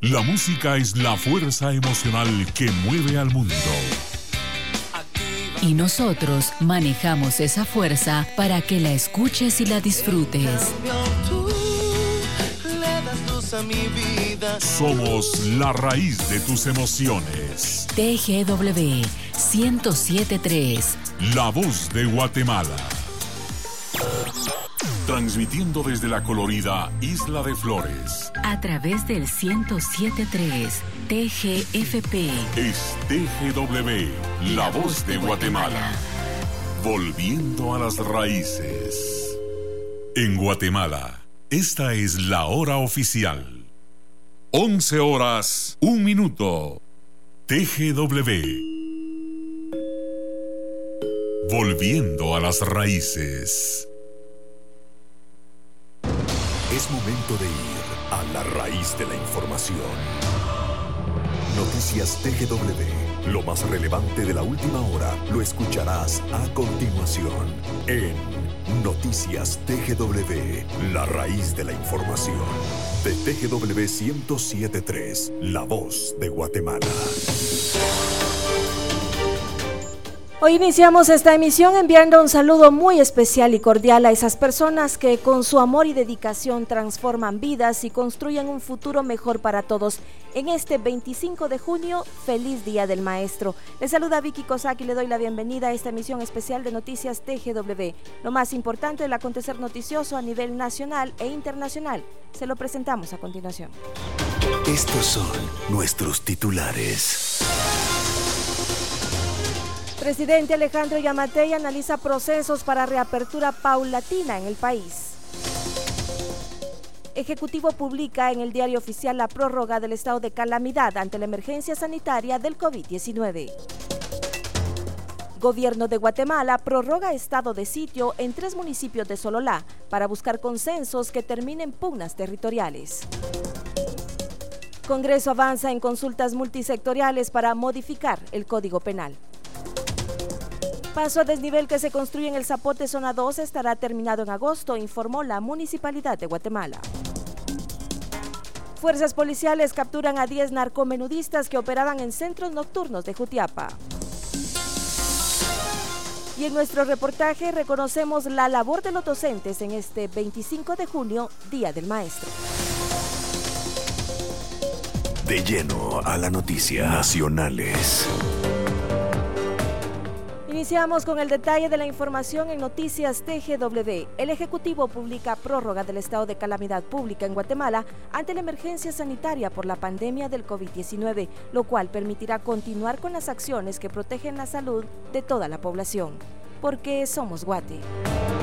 La música es la fuerza emocional que mueve al mundo. Y nosotros manejamos esa fuerza para que la escuches y la disfrutes. Somos la raíz de tus emociones. TGW 1073. La voz de Guatemala. Transmitiendo desde la colorida Isla de Flores. A través del 1073 TGFP. Es TGW, la voz de Guatemala. Volviendo a las raíces. En Guatemala, esta es la hora oficial. 11 horas, 1 minuto. TGW. Volviendo a las raíces. Es momento de ir a la raíz de la información. Noticias TGW. Lo más relevante de la última hora lo escucharás a continuación en Noticias TGW. La raíz de la información. De TGW 1073. La voz de Guatemala. Hoy iniciamos esta emisión enviando un saludo muy especial y cordial a esas personas que con su amor y dedicación transforman vidas y construyen un futuro mejor para todos. En este 25 de junio, feliz Día del Maestro. Les saluda Vicky Cossack y le doy la bienvenida a esta emisión especial de Noticias TGW. Lo más importante del acontecer noticioso a nivel nacional e internacional. Se lo presentamos a continuación. Estos son nuestros titulares. Presidente Alejandro Yamatei analiza procesos para reapertura paulatina en el país. Ejecutivo publica en el diario oficial la prórroga del estado de calamidad ante la emergencia sanitaria del COVID-19. Gobierno de Guatemala prorroga estado de sitio en tres municipios de Sololá para buscar consensos que terminen pugnas territoriales. Congreso avanza en consultas multisectoriales para modificar el Código Penal. Paso a desnivel que se construye en el Zapote Zona 2 estará terminado en agosto, informó la Municipalidad de Guatemala. Fuerzas policiales capturan a 10 narcomenudistas que operaban en centros nocturnos de Jutiapa. Y en nuestro reportaje reconocemos la labor de los docentes en este 25 de junio, Día del Maestro. De lleno a la noticia nacionales. Iniciamos con el detalle de la información en Noticias TGW. El Ejecutivo publica prórroga del estado de calamidad pública en Guatemala ante la emergencia sanitaria por la pandemia del COVID-19, lo cual permitirá continuar con las acciones que protegen la salud de toda la población. Porque somos Guate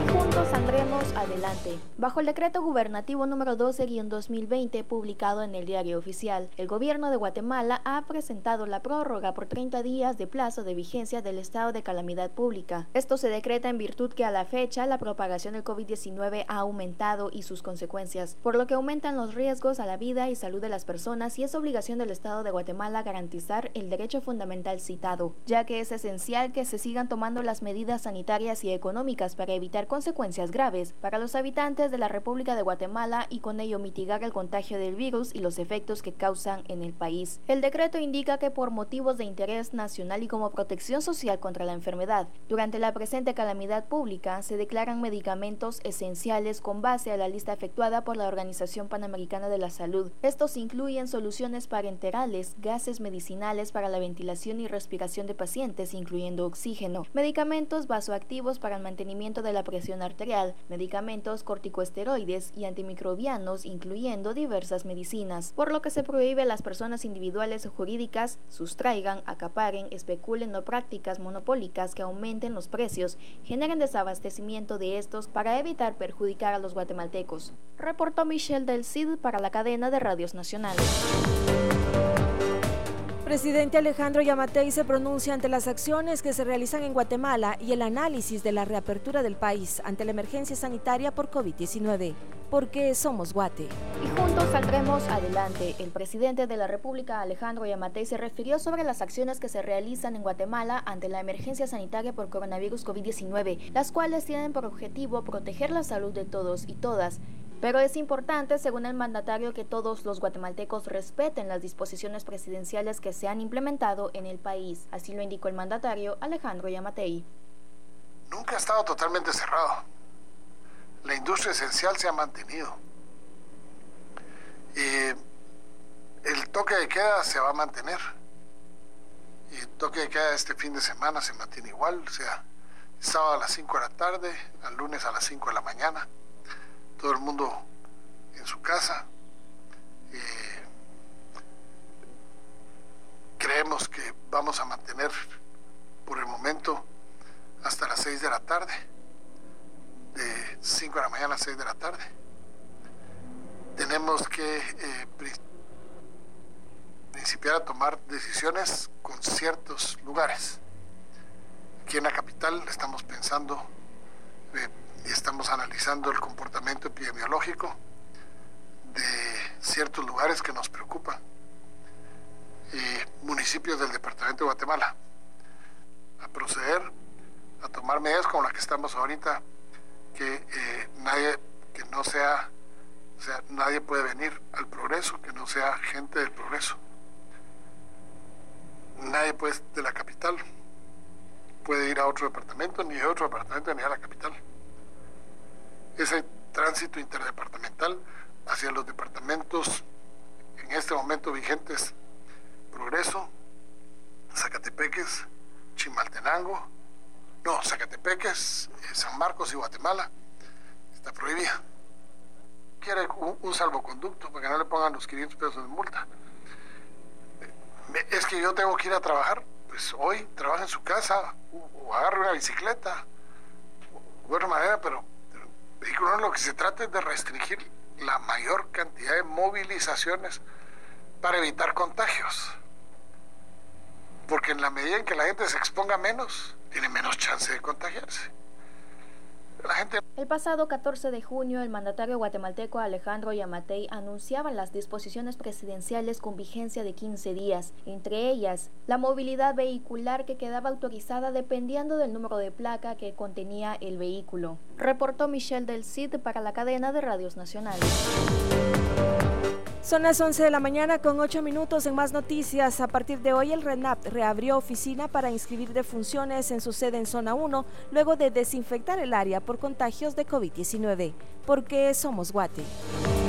juntos saldremos adelante. Bajo el decreto gubernativo número 12-2020 publicado en el diario oficial, el gobierno de Guatemala ha presentado la prórroga por 30 días de plazo de vigencia del estado de calamidad pública. Esto se decreta en virtud que a la fecha la propagación del COVID-19 ha aumentado y sus consecuencias, por lo que aumentan los riesgos a la vida y salud de las personas y es obligación del Estado de Guatemala garantizar el derecho fundamental citado, ya que es esencial que se sigan tomando las medidas sanitarias y económicas para evitar consecuencias graves para los habitantes de la República de Guatemala y con ello mitigar el contagio del virus y los efectos que causan en el país. El decreto indica que por motivos de interés nacional y como protección social contra la enfermedad, durante la presente calamidad pública se declaran medicamentos esenciales con base a la lista efectuada por la Organización Panamericana de la Salud. Estos incluyen soluciones parenterales, gases medicinales para la ventilación y respiración de pacientes, incluyendo oxígeno, medicamentos vasoactivos para el mantenimiento de la presión arterial, medicamentos corticosteroides y antimicrobianos, incluyendo diversas medicinas, por lo que se prohíbe a las personas individuales o jurídicas sustraigan, acaparen, especulen o prácticas monopólicas que aumenten los precios, generen desabastecimiento de estos para evitar perjudicar a los guatemaltecos. Reportó Michelle del CID para la cadena de radios nacionales. Presidente Alejandro Yamatei se pronuncia ante las acciones que se realizan en Guatemala y el análisis de la reapertura del país ante la emergencia sanitaria por COVID-19. Porque somos Guate. Y juntos saldremos adelante. El presidente de la República, Alejandro Yamatei, se refirió sobre las acciones que se realizan en Guatemala ante la emergencia sanitaria por coronavirus COVID-19, las cuales tienen por objetivo proteger la salud de todos y todas Pero es importante, según el mandatario, que todos los guatemaltecos respeten las disposiciones presidenciales que se han implementado en el país. Así lo indicó el mandatario Alejandro Yamatei. Nunca ha estado totalmente cerrado. La industria esencial se ha mantenido. Y el toque de queda se va a mantener. El toque de queda este fin de semana se mantiene igual, o sea, sábado a las 5 de la tarde, al lunes a las 5 de la mañana todo el mundo en su casa. Eh, creemos que vamos a mantener por el momento hasta las 6 de la tarde, de 5 de la mañana a 6 de la tarde. Tenemos que eh, principiar a tomar decisiones con ciertos lugares. Aquí en la capital estamos pensando eh, estamos analizando el comportamiento epidemiológico de ciertos lugares que nos preocupan, y municipios del departamento de Guatemala, a proceder a tomar medidas como la que estamos ahorita, que eh, nadie que no sea, o sea, nadie puede venir al progreso, que no sea gente del progreso. Nadie pues de la capital puede ir a otro departamento, ni de otro departamento, ni a la capital ese tránsito interdepartamental hacia los departamentos en este momento vigentes Progreso, Zacatepeques, Chimaltenango, no, Zacatepeques, eh, San Marcos y Guatemala, está prohibida. Quiere un, salvoconducto para que no le pongan los 500 pesos de multa. Es que yo tengo que ir a trabajar, pues hoy trabaja en su casa o, agarre una bicicleta, o de otra manera, pero vehículo lo que se trata es de restringir la mayor cantidad de movilizaciones para evitar contagios. Porque en la medida en que la gente se exponga menos, tiene menos chance de contagiarse. El pasado 14 de junio, el mandatario guatemalteco Alejandro Yamatei anunciaba las disposiciones presidenciales con vigencia de 15 días, entre ellas la movilidad vehicular que quedaba autorizada dependiendo del número de placa que contenía el vehículo. Reportó Michelle del CID para la cadena de radios nacionales. Son las 11 de la mañana con 8 minutos en más noticias. A partir de hoy el RENAP reabrió oficina para inscribir defunciones en su sede en zona 1 luego de desinfectar el área por contagios de COVID-19. Porque somos Guate.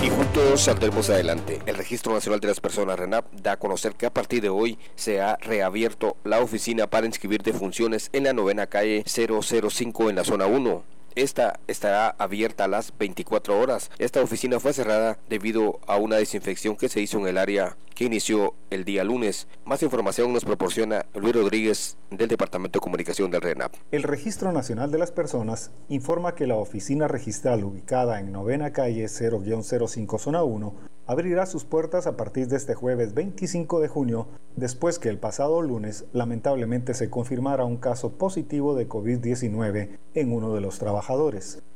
Y juntos saldremos adelante. El Registro Nacional de las Personas RENAP da a conocer que a partir de hoy se ha reabierto la oficina para inscribir defunciones en la novena calle 005 en la zona 1. Esta estará abierta a las 24 horas. Esta oficina fue cerrada debido a una desinfección que se hizo en el área que inició el día lunes. Más información nos proporciona Luis Rodríguez del Departamento de Comunicación del RENAP. El Registro Nacional de las Personas informa que la oficina registral ubicada en novena calle 0-05 zona 1 abrirá sus puertas a partir de este jueves 25 de junio, después que el pasado lunes lamentablemente se confirmara un caso positivo de COVID-19 en uno de los trabajadores.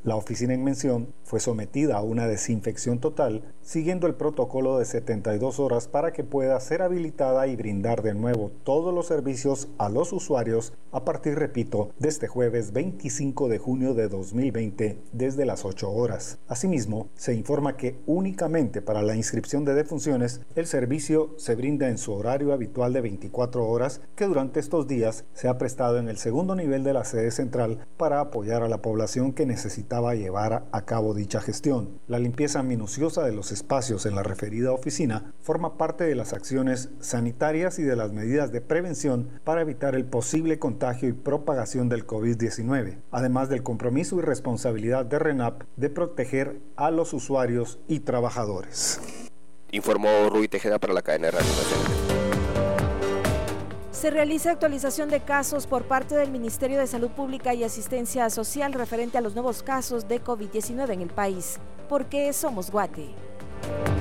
La oficina en mención fue sometida a una desinfección total, siguiendo el protocolo de 72 horas para que pueda ser habilitada y brindar de nuevo todos los servicios a los usuarios a partir, repito, de este jueves 25 de junio de 2020 desde las 8 horas. Asimismo, se informa que únicamente para la inscripción de defunciones, el servicio se brinda en su horario habitual de 24 horas que durante estos días se ha prestado en el segundo nivel de la sede central para apoyar a la población que necesitaba llevar a cabo dicha gestión. La limpieza minuciosa de los espacios en la referida oficina forma parte de las acciones sanitarias y de las medidas de prevención para evitar el posible contagio y propagación del COVID-19, además del compromiso y responsabilidad de RENAP de proteger a los usuarios y trabajadores. Informó Rui Tejeda para la cadena de Radio Se realiza actualización de casos por parte del Ministerio de Salud Pública y Asistencia Social referente a los nuevos casos de COVID-19 en el país. ¿Por qué somos Guate?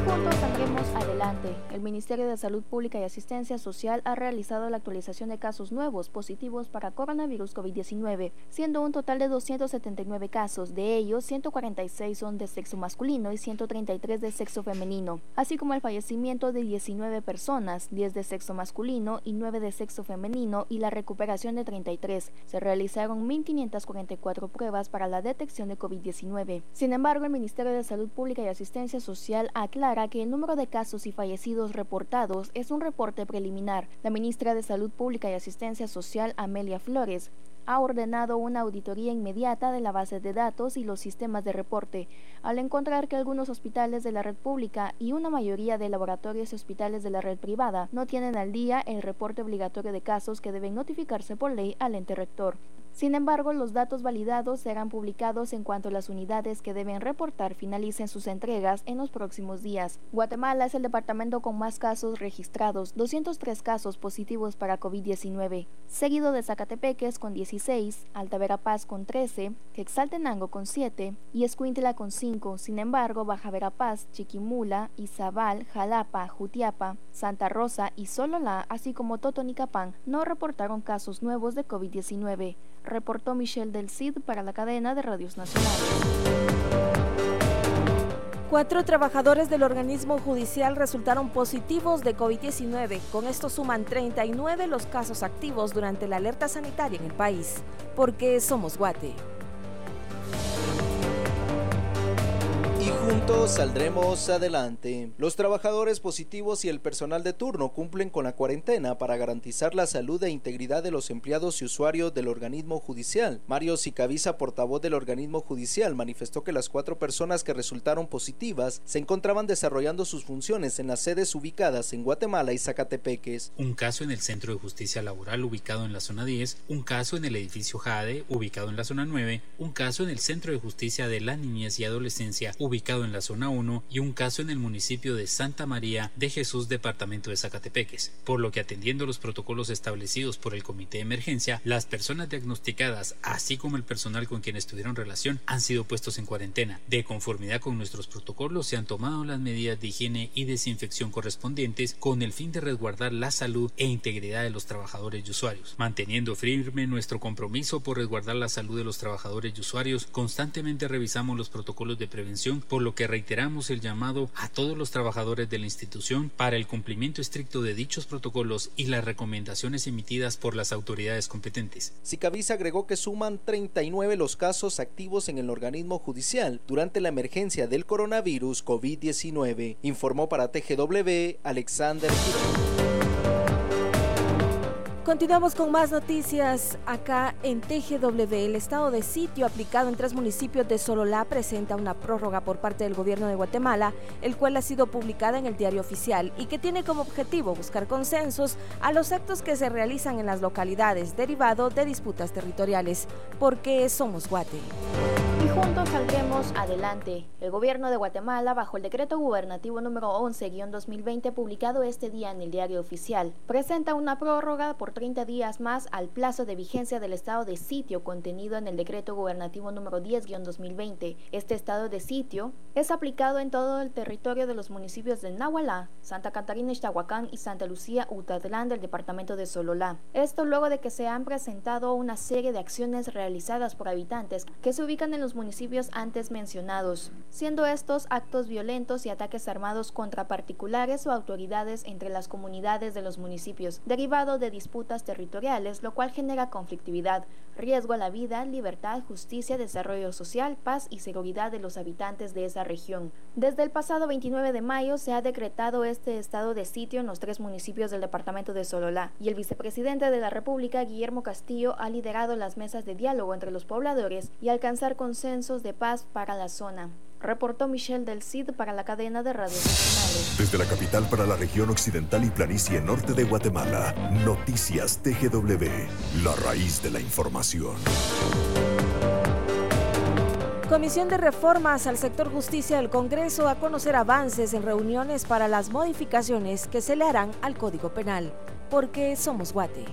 Juntos saldremos adelante. El Ministerio de Salud Pública y Asistencia Social ha realizado la actualización de casos nuevos positivos para coronavirus COVID-19, siendo un total de 279 casos. De ellos, 146 son de sexo masculino y 133 de sexo femenino, así como el fallecimiento de 19 personas, 10 de sexo masculino y 9 de sexo femenino y la recuperación de 33. Se realizaron 1.544 pruebas para la detección de COVID-19. Sin embargo, el Ministerio de Salud Pública y Asistencia Social aclara que el número de casos y fallecidos reportados es un reporte preliminar. La ministra de Salud Pública y Asistencia Social, Amelia Flores, ha ordenado una auditoría inmediata de la base de datos y los sistemas de reporte, al encontrar que algunos hospitales de la red pública y una mayoría de laboratorios y hospitales de la red privada no tienen al día el reporte obligatorio de casos que deben notificarse por ley al ente rector. Sin embargo, los datos validados serán publicados en cuanto las unidades que deben reportar finalicen sus entregas en los próximos días. Guatemala es el departamento con más casos registrados, 203 casos positivos para COVID-19, seguido de Zacatepeques con 16, Alta Verapaz con 13, Quexaltenango con 7 y Escuintla con 5. Sin embargo, Baja Verapaz, Chiquimula, Izabal, Jalapa, Jutiapa, Santa Rosa y Sololá, así como Totonicapán, no reportaron casos nuevos de COVID-19 reportó Michelle del Cid para la cadena de radios nacionales. Cuatro trabajadores del organismo judicial resultaron positivos de COVID-19. Con esto suman 39 los casos activos durante la alerta sanitaria en el país. Porque somos Guate. Juntos saldremos adelante. Los trabajadores positivos y el personal de turno cumplen con la cuarentena para garantizar la salud e integridad de los empleados y usuarios del organismo judicial. Mario Sicavisa, portavoz del organismo judicial, manifestó que las cuatro personas que resultaron positivas se encontraban desarrollando sus funciones en las sedes ubicadas en Guatemala y Zacatepeques. Un caso en el Centro de Justicia Laboral ubicado en la zona 10, un caso en el edificio Jade ubicado en la zona 9, un caso en el Centro de Justicia de la Niñez y Adolescencia ubicado en la zona 1 y un caso en el municipio de Santa María de Jesús, departamento de Zacatepeques, por lo que atendiendo los protocolos establecidos por el comité de emergencia, las personas diagnosticadas, así como el personal con quienes tuvieron relación, han sido puestos en cuarentena. De conformidad con nuestros protocolos, se han tomado las medidas de higiene y desinfección correspondientes con el fin de resguardar la salud e integridad de los trabajadores y usuarios, manteniendo firme nuestro compromiso por resguardar la salud de los trabajadores y usuarios. Constantemente revisamos los protocolos de prevención por lo que reiteramos el llamado a todos los trabajadores de la institución para el cumplimiento estricto de dichos protocolos y las recomendaciones emitidas por las autoridades competentes. Sicavisa agregó que suman 39 los casos activos en el organismo judicial durante la emergencia del coronavirus COVID-19, informó para TGW Alexander Continuamos con más noticias acá en TGW. El estado de sitio aplicado en tres municipios de Sololá presenta una prórroga por parte del gobierno de Guatemala, el cual ha sido publicada en el diario oficial y que tiene como objetivo buscar consensos a los actos que se realizan en las localidades derivado de disputas territoriales, porque somos Guate. Juntos saldremos adelante. El gobierno de Guatemala, bajo el decreto gubernativo número 11-2020 publicado este día en el diario oficial, presenta una prórroga por 30 días más al plazo de vigencia del estado de sitio contenido en el decreto gubernativo número 10-2020. Este estado de sitio es aplicado en todo el territorio de los municipios de Nahualá, Santa Catarina, Ixtahuacán y Santa Lucía, Utatlán del departamento de Sololá. Esto luego de que se han presentado una serie de acciones realizadas por habitantes que se ubican en los municipios antes mencionados, siendo estos actos violentos y ataques armados contra particulares o autoridades entre las comunidades de los municipios, derivado de disputas territoriales, lo cual genera conflictividad, riesgo a la vida, libertad, justicia, desarrollo social, paz y seguridad de los habitantes de esa región. Desde el pasado 29 de mayo se ha decretado este estado de sitio en los tres municipios del departamento de Sololá y el vicepresidente de la República, Guillermo Castillo, ha liderado las mesas de diálogo entre los pobladores y alcanzar consensos de paz para la zona. Reportó Michelle del CID para la cadena de radios nacionales. Desde la capital para la región occidental y planicie norte de Guatemala, Noticias TGW, la raíz de la información. Comisión de Reformas al Sector Justicia del Congreso a conocer avances en reuniones para las modificaciones que se le harán al Código Penal, porque somos Guate.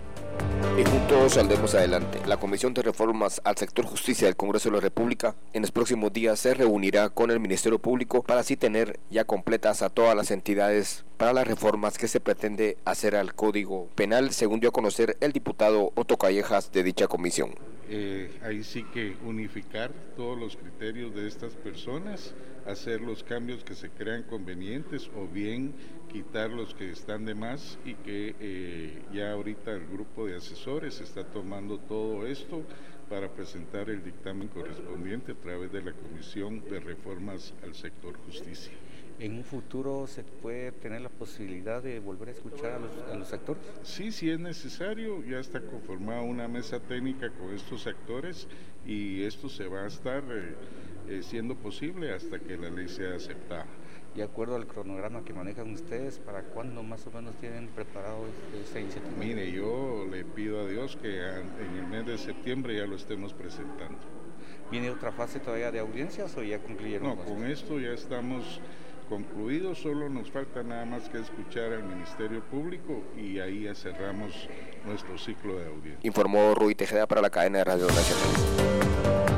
Y juntos saldremos adelante. La Comisión de Reformas al Sector Justicia del Congreso de la República en los próximos días se reunirá con el Ministerio Público para así tener ya completas a todas las entidades para las reformas que se pretende hacer al Código Penal, según dio a conocer el diputado Otto Callejas de dicha comisión. Eh, ahí sí que unificar todos los criterios de estas personas, hacer los cambios que se crean convenientes o bien quitar los que están de más y que eh, ya ahorita el grupo de asesores está tomando todo esto para presentar el dictamen correspondiente a través de la Comisión de Reformas al Sector Justicia. ¿En un futuro se puede tener la posibilidad de volver a escuchar a los, a los actores? Sí, sí es necesario. Ya está conformada una mesa técnica con estos actores y esto se va a estar eh, eh, siendo posible hasta que la ley sea aceptada. De acuerdo al cronograma que manejan ustedes, ¿para cuándo más o menos tienen preparado esta iniciativa? Mire, yo le pido a Dios que en el mes de septiembre ya lo estemos presentando. ¿Viene otra fase todavía de audiencias o ya concluyeron? No, con esto ya estamos concluidos, solo nos falta nada más que escuchar al Ministerio Público y ahí ya cerramos nuestro ciclo de audiencia. Informó Rui Tejeda para la cadena de Radio Nacional.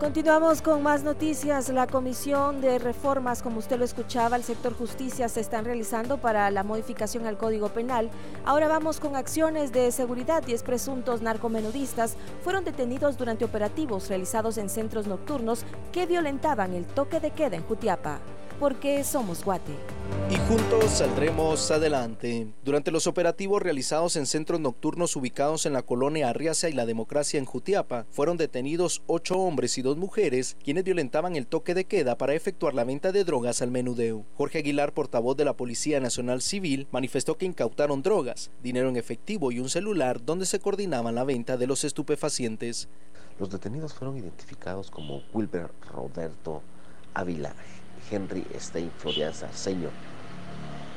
Continuamos con más noticias. La Comisión de Reformas, como usted lo escuchaba, al sector justicia se están realizando para la modificación al Código Penal. Ahora vamos con acciones de seguridad. Diez presuntos narcomenudistas fueron detenidos durante operativos realizados en centros nocturnos que violentaban el toque de queda en Jutiapa porque somos Guate. Y juntos saldremos adelante. Durante los operativos realizados en centros nocturnos ubicados en la colonia Arriaza y la Democracia en Jutiapa, fueron detenidos ocho hombres y dos mujeres quienes violentaban el toque de queda para efectuar la venta de drogas al menudeo. Jorge Aguilar, portavoz de la Policía Nacional Civil, manifestó que incautaron drogas, dinero en efectivo y un celular donde se coordinaba la venta de los estupefacientes. Los detenidos fueron identificados como Wilber Roberto Ávila Henry Stein Florian Sarceño,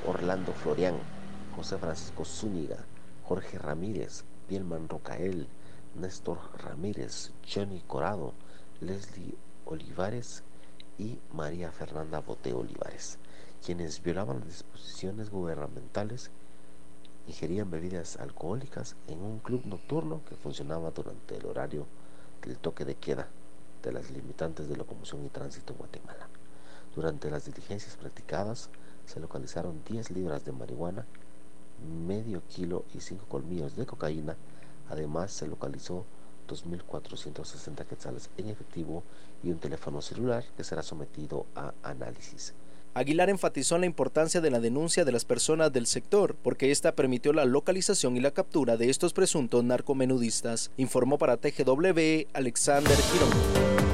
Orlando Florian, José Francisco Zúñiga, Jorge Ramírez, Bielman Rocael, Néstor Ramírez, Johnny Corado, Leslie Olivares y María Fernanda Bote Olivares, quienes violaban las disposiciones gubernamentales, ingerían bebidas alcohólicas en un club nocturno que funcionaba durante el horario del toque de queda de las limitantes de locomoción y tránsito en Guatemala. Durante las diligencias practicadas se localizaron 10 libras de marihuana, medio kilo y 5 colmillos de cocaína. Además se localizó 2.460 quetzales en efectivo y un teléfono celular que será sometido a análisis. Aguilar enfatizó en la importancia de la denuncia de las personas del sector, porque esta permitió la localización y la captura de estos presuntos narcomenudistas, informó para TGW Alexander Girón.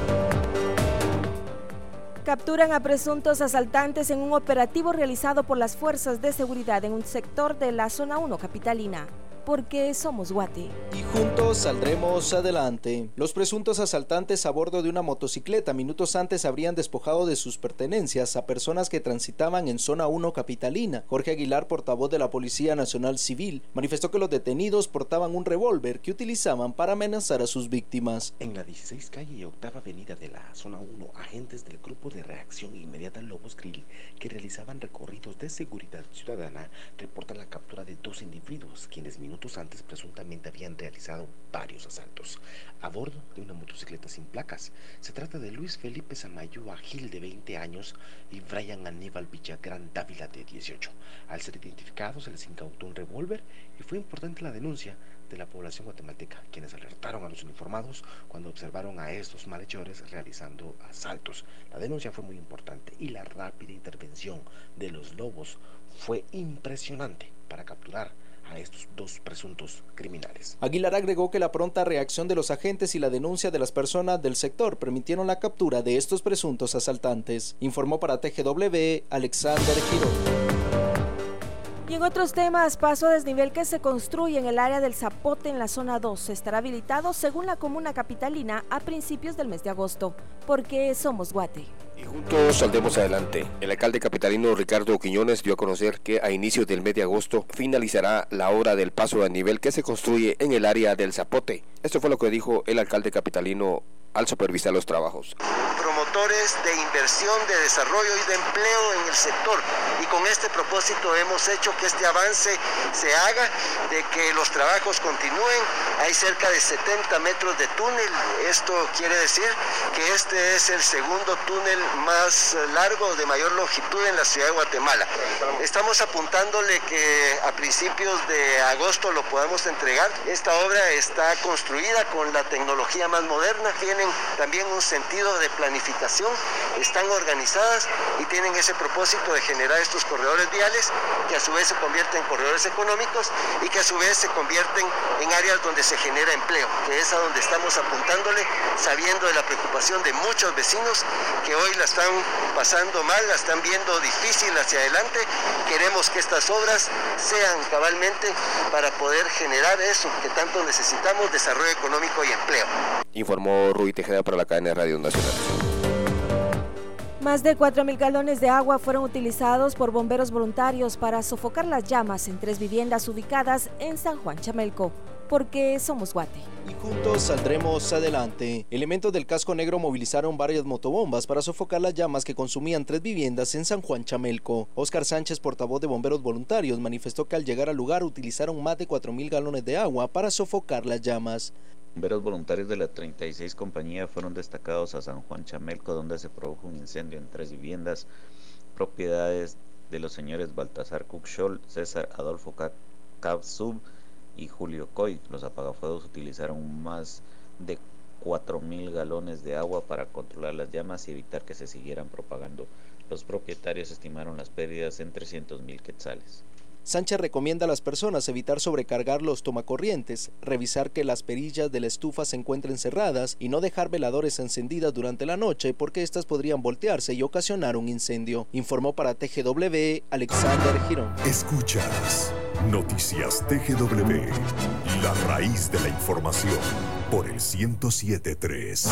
Capturan a presuntos asaltantes en un operativo realizado por las fuerzas de seguridad en un sector de la zona 1 capitalina porque somos Guate. Y juntos saldremos adelante. Los presuntos asaltantes a bordo de una motocicleta minutos antes habrían despojado de sus pertenencias a personas que transitaban en zona 1 capitalina. Jorge Aguilar, portavoz de la Policía Nacional Civil, manifestó que los detenidos portaban un revólver que utilizaban para amenazar a sus víctimas. En la 16 calle y octava avenida de la zona 1, agentes del grupo de reacción inmediata Lobos Grill que realizaban recorridos de seguridad ciudadana reportan la captura de dos individuos quienes minutos antes presuntamente habían realizado varios asaltos a bordo de una motocicleta sin placas. Se trata de Luis Felipe Samayoa Gil de 20 años y Brian Aníbal Villagrán Dávila de 18. Al ser identificados se les incautó un revólver y fue importante la denuncia de la población guatemalteca, quienes alertaron a los uniformados cuando observaron a estos malhechores realizando asaltos. La denuncia fue muy importante y la rápida intervención de los lobos fue impresionante para capturar a estos dos presuntos criminales. Aguilar agregó que la pronta reacción de los agentes y la denuncia de las personas del sector permitieron la captura de estos presuntos asaltantes. Informó para TGW Alexander Girón. Y en otros temas, paso a desnivel que se construye en el área del Zapote en la zona 2 estará habilitado según la comuna capitalina a principios del mes de agosto, porque somos Guate. Y juntos saldremos adelante. El alcalde capitalino Ricardo Quiñones dio a conocer que a inicios del mes de agosto finalizará la obra del paso a nivel que se construye en el área del Zapote. Esto fue lo que dijo el alcalde capitalino al supervisar los trabajos de inversión, de desarrollo y de empleo en el sector. Y con este propósito hemos hecho que este avance se haga, de que los trabajos continúen. Hay cerca de 70 metros de túnel. Esto quiere decir que este es el segundo túnel más largo, de mayor longitud en la ciudad de Guatemala. Estamos apuntándole que a principios de agosto lo podamos entregar. Esta obra está construida con la tecnología más moderna, tienen también un sentido de planificación, están organizadas y tienen ese propósito de generar estos corredores viales que a su vez se convierten en corredores económicos y que a su vez se convierten en áreas donde se genera empleo, que es a donde estamos apuntándole, sabiendo de la preocupación de muchos vecinos que hoy la están pasando mal, la están viendo difícil hacia adelante. Queremos que estas obras sean cabalmente para poder generar eso que tanto necesitamos, desarrollo económico y empleo. Informó Rui Tejeda para la cadena de Radio Nacional. Más de 4.000 galones de agua fueron utilizados por bomberos voluntarios para sofocar las llamas en tres viviendas ubicadas en San Juan Chamelco porque somos Guate. Y juntos saldremos adelante. Elementos del casco negro movilizaron varias motobombas para sofocar las llamas que consumían tres viviendas en San Juan Chamelco. Oscar Sánchez, portavoz de bomberos voluntarios, manifestó que al llegar al lugar utilizaron más de 4.000 galones de agua para sofocar las llamas. Bomberos voluntarios de la 36 compañía fueron destacados a San Juan Chamelco, donde se produjo un incendio en tres viviendas, propiedades de los señores Baltasar Cuxol, César Adolfo Cabsub, y Julio Coy. Los apagafuegos utilizaron más de 4.000 galones de agua para controlar las llamas y evitar que se siguieran propagando. Los propietarios estimaron las pérdidas en 300.000 quetzales. Sánchez recomienda a las personas evitar sobrecargar los tomacorrientes, revisar que las perillas de la estufa se encuentren cerradas y no dejar veladores encendidas durante la noche porque éstas podrían voltearse y ocasionar un incendio. Informó para TGW Alexander Girón. Escuchas Noticias TGW, la raíz de la información por el 1073.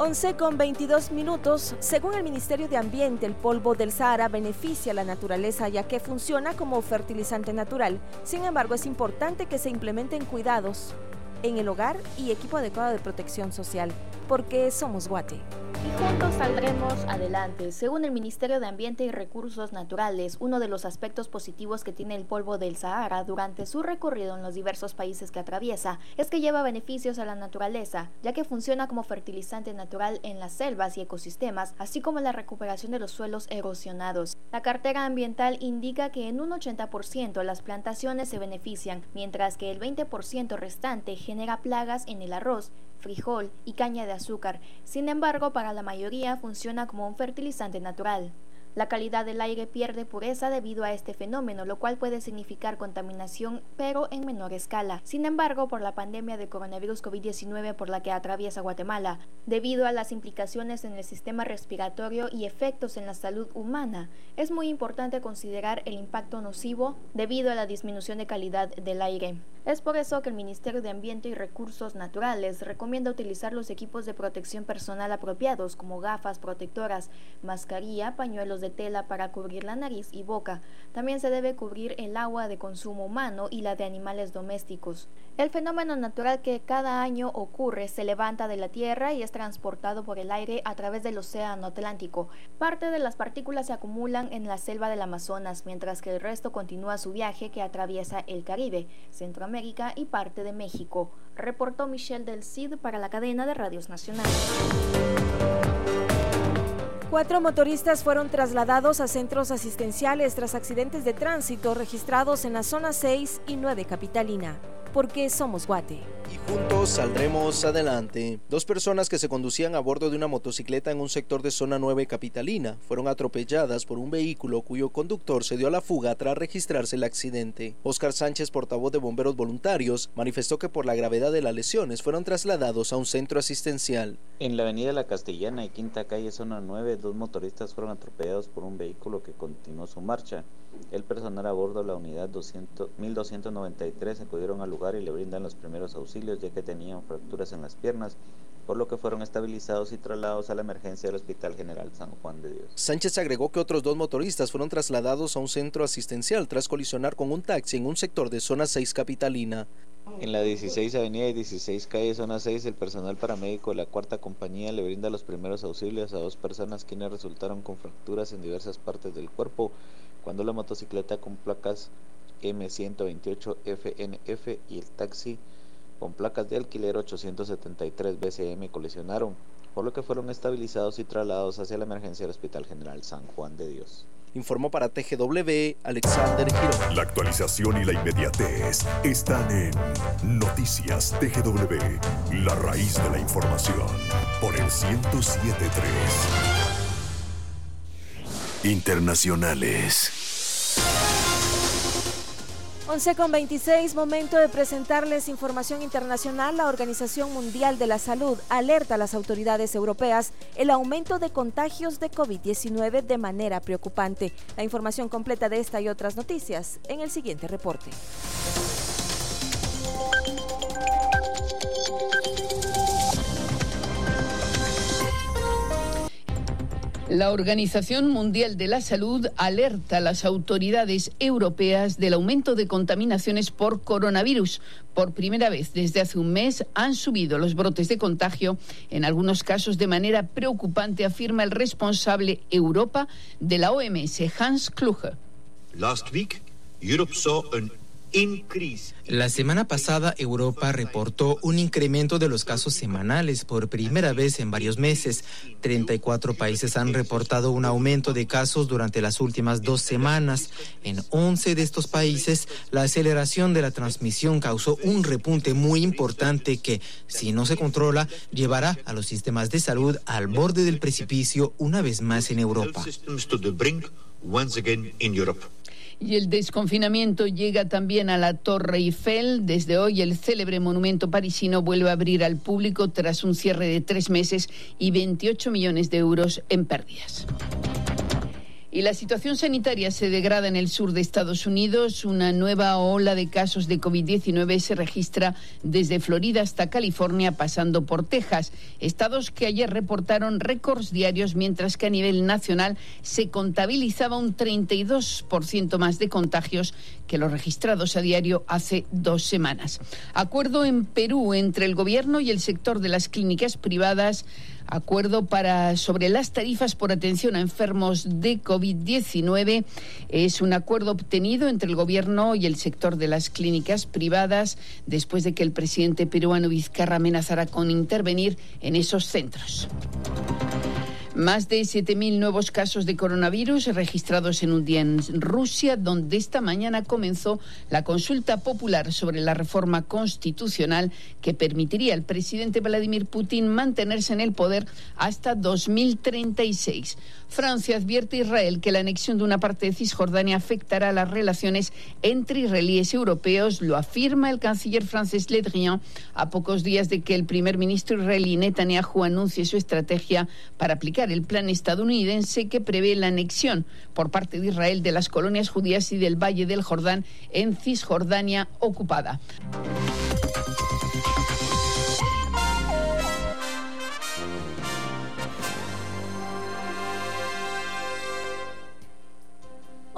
11 con 22 minutos. Según el Ministerio de Ambiente, el polvo del Sahara beneficia a la naturaleza ya que funciona como fertilizante natural. Sin embargo, es importante que se implementen cuidados en el hogar y equipo adecuado de protección social, porque somos Guate. Y juntos saldremos adelante. Según el Ministerio de Ambiente y Recursos Naturales, uno de los aspectos positivos que tiene el polvo del Sahara durante su recorrido en los diversos países que atraviesa es que lleva beneficios a la naturaleza, ya que funciona como fertilizante natural en las selvas y ecosistemas, así como la recuperación de los suelos erosionados. La cartera ambiental indica que en un 80% las plantaciones se benefician, mientras que el 20% restante genera plagas en el arroz, frijol y caña de azúcar. Sin embargo, para la mayoría funciona como un fertilizante natural. La calidad del aire pierde pureza debido a este fenómeno, lo cual puede significar contaminación, pero en menor escala. Sin embargo, por la pandemia de coronavirus COVID-19 por la que atraviesa Guatemala, debido a las implicaciones en el sistema respiratorio y efectos en la salud humana, es muy importante considerar el impacto nocivo debido a la disminución de calidad del aire. Es por eso que el Ministerio de Ambiente y Recursos Naturales recomienda utilizar los equipos de protección personal apropiados como gafas protectoras, mascarilla, pañuelos de tela para cubrir la nariz y boca. También se debe cubrir el agua de consumo humano y la de animales domésticos. El fenómeno natural que cada año ocurre se levanta de la Tierra y es transportado por el aire a través del Océano Atlántico. Parte de las partículas se acumulan en la selva del Amazonas, mientras que el resto continúa su viaje que atraviesa el Caribe, Centroamérica, y parte de México, reportó Michelle del Cid para la cadena de radios nacionales. Cuatro motoristas fueron trasladados a centros asistenciales tras accidentes de tránsito registrados en la zona 6 y 9 capitalina porque somos Guate. Y juntos saldremos adelante. Dos personas que se conducían a bordo de una motocicleta en un sector de zona 9 capitalina fueron atropelladas por un vehículo cuyo conductor se dio a la fuga tras registrarse el accidente. Oscar Sánchez, portavoz de bomberos voluntarios, manifestó que por la gravedad de las lesiones fueron trasladados a un centro asistencial. En la avenida La Castellana y Quinta Calle Zona 9, dos motoristas fueron atropellados por un vehículo que continuó su marcha. El personal a bordo de la unidad 200, 1293 acudieron al lugar y le brindan los primeros auxilios ya que tenían fracturas en las piernas por lo que fueron estabilizados y trasladados a la emergencia del Hospital General San Juan de Dios. Sánchez agregó que otros dos motoristas fueron trasladados a un centro asistencial tras colisionar con un taxi en un sector de zona 6 capitalina. En la 16 Avenida y 16 Calle Zona 6, el personal paramédico de la cuarta compañía le brinda los primeros auxilios a dos personas quienes resultaron con fracturas en diversas partes del cuerpo cuando la motocicleta con placas M128FNF y el taxi con placas de alquiler 873 BCM colisionaron, por lo que fueron estabilizados y trasladados hacia la emergencia del Hospital General San Juan de Dios. Informó para TGW Alexander Girón. La actualización y la inmediatez están en Noticias TGW, la raíz de la información, por el 1073. Internacionales. 11 con 26, momento de presentarles información internacional. La Organización Mundial de la Salud alerta a las autoridades europeas el aumento de contagios de COVID-19 de manera preocupante. La información completa de esta y otras noticias en el siguiente reporte. La Organización Mundial de la Salud alerta a las autoridades europeas del aumento de contaminaciones por coronavirus. Por primera vez desde hace un mes han subido los brotes de contagio, en algunos casos de manera preocupante, afirma el responsable Europa de la OMS, Hans Kluge. Last week, Europe saw an la semana pasada Europa reportó un incremento de los casos semanales por primera vez en varios meses. 34 países han reportado un aumento de casos durante las últimas dos semanas. En 11 de estos países, la aceleración de la transmisión causó un repunte muy importante que, si no se controla, llevará a los sistemas de salud al borde del precipicio una vez más en Europa. Y el desconfinamiento llega también a la Torre Eiffel. Desde hoy el célebre monumento parisino vuelve a abrir al público tras un cierre de tres meses y 28 millones de euros en pérdidas. Y la situación sanitaria se degrada en el sur de Estados Unidos. Una nueva ola de casos de COVID-19 se registra desde Florida hasta California, pasando por Texas. Estados que ayer reportaron récords diarios, mientras que a nivel nacional se contabilizaba un 32% más de contagios que los registrados a diario hace dos semanas. Acuerdo en Perú entre el gobierno y el sector de las clínicas privadas acuerdo para sobre las tarifas por atención a enfermos de COVID-19. Es un acuerdo obtenido entre el gobierno y el sector de las clínicas privadas después de que el presidente peruano Vizcarra amenazara con intervenir en esos centros. Más de 7.000 nuevos casos de coronavirus registrados en un día en Rusia, donde esta mañana comenzó la consulta popular sobre la reforma constitucional que permitiría al presidente Vladimir Putin mantenerse en el poder hasta 2036. Francia advierte a Israel que la anexión de una parte de Cisjordania afectará las relaciones entre israelíes y europeos, lo afirma el canciller francés Le Drian a pocos días de que el primer ministro israelí Netanyahu anuncie su estrategia para aplicar el plan estadounidense que prevé la anexión por parte de Israel de las colonias judías y del Valle del Jordán en Cisjordania ocupada.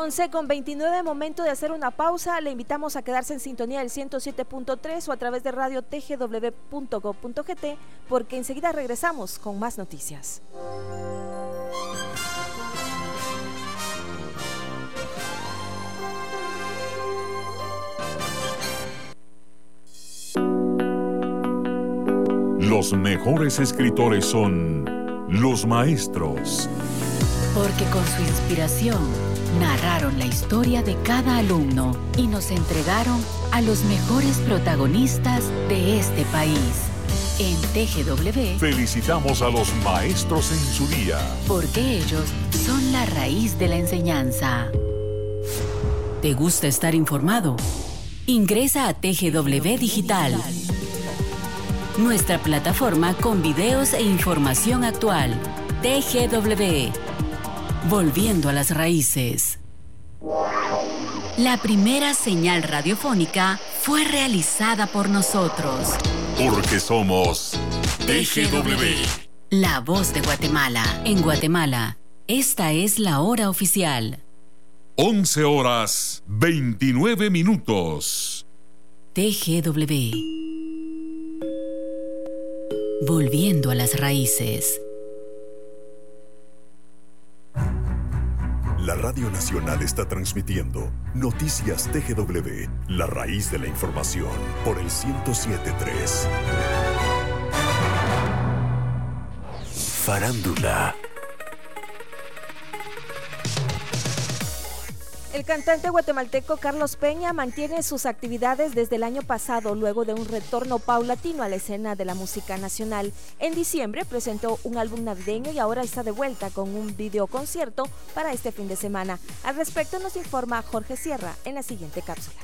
11 con 29, momento de hacer una pausa. Le invitamos a quedarse en sintonía del 107.3 o a través de radio tgw.go.gt porque enseguida regresamos con más noticias. Los mejores escritores son los maestros. Porque con su inspiración narraron la historia de cada alumno y nos entregaron a los mejores protagonistas de este país. En TGW felicitamos a los maestros en su día, porque ellos son la raíz de la enseñanza. ¿Te gusta estar informado? Ingresa a TGW Digital, nuestra plataforma con videos e información actual. TGW Volviendo a las raíces. La primera señal radiofónica fue realizada por nosotros. Porque somos TGW. La voz de Guatemala. En Guatemala, esta es la hora oficial. 11 horas 29 minutos. TGW. Volviendo a las raíces. La Radio Nacional está transmitiendo Noticias TGW, la raíz de la información, por el 1073. Farándula. El cantante guatemalteco Carlos Peña mantiene sus actividades desde el año pasado luego de un retorno paulatino a la escena de la música nacional. En diciembre presentó un álbum navideño y ahora está de vuelta con un videoconcierto para este fin de semana. Al respecto nos informa Jorge Sierra en la siguiente cápsula.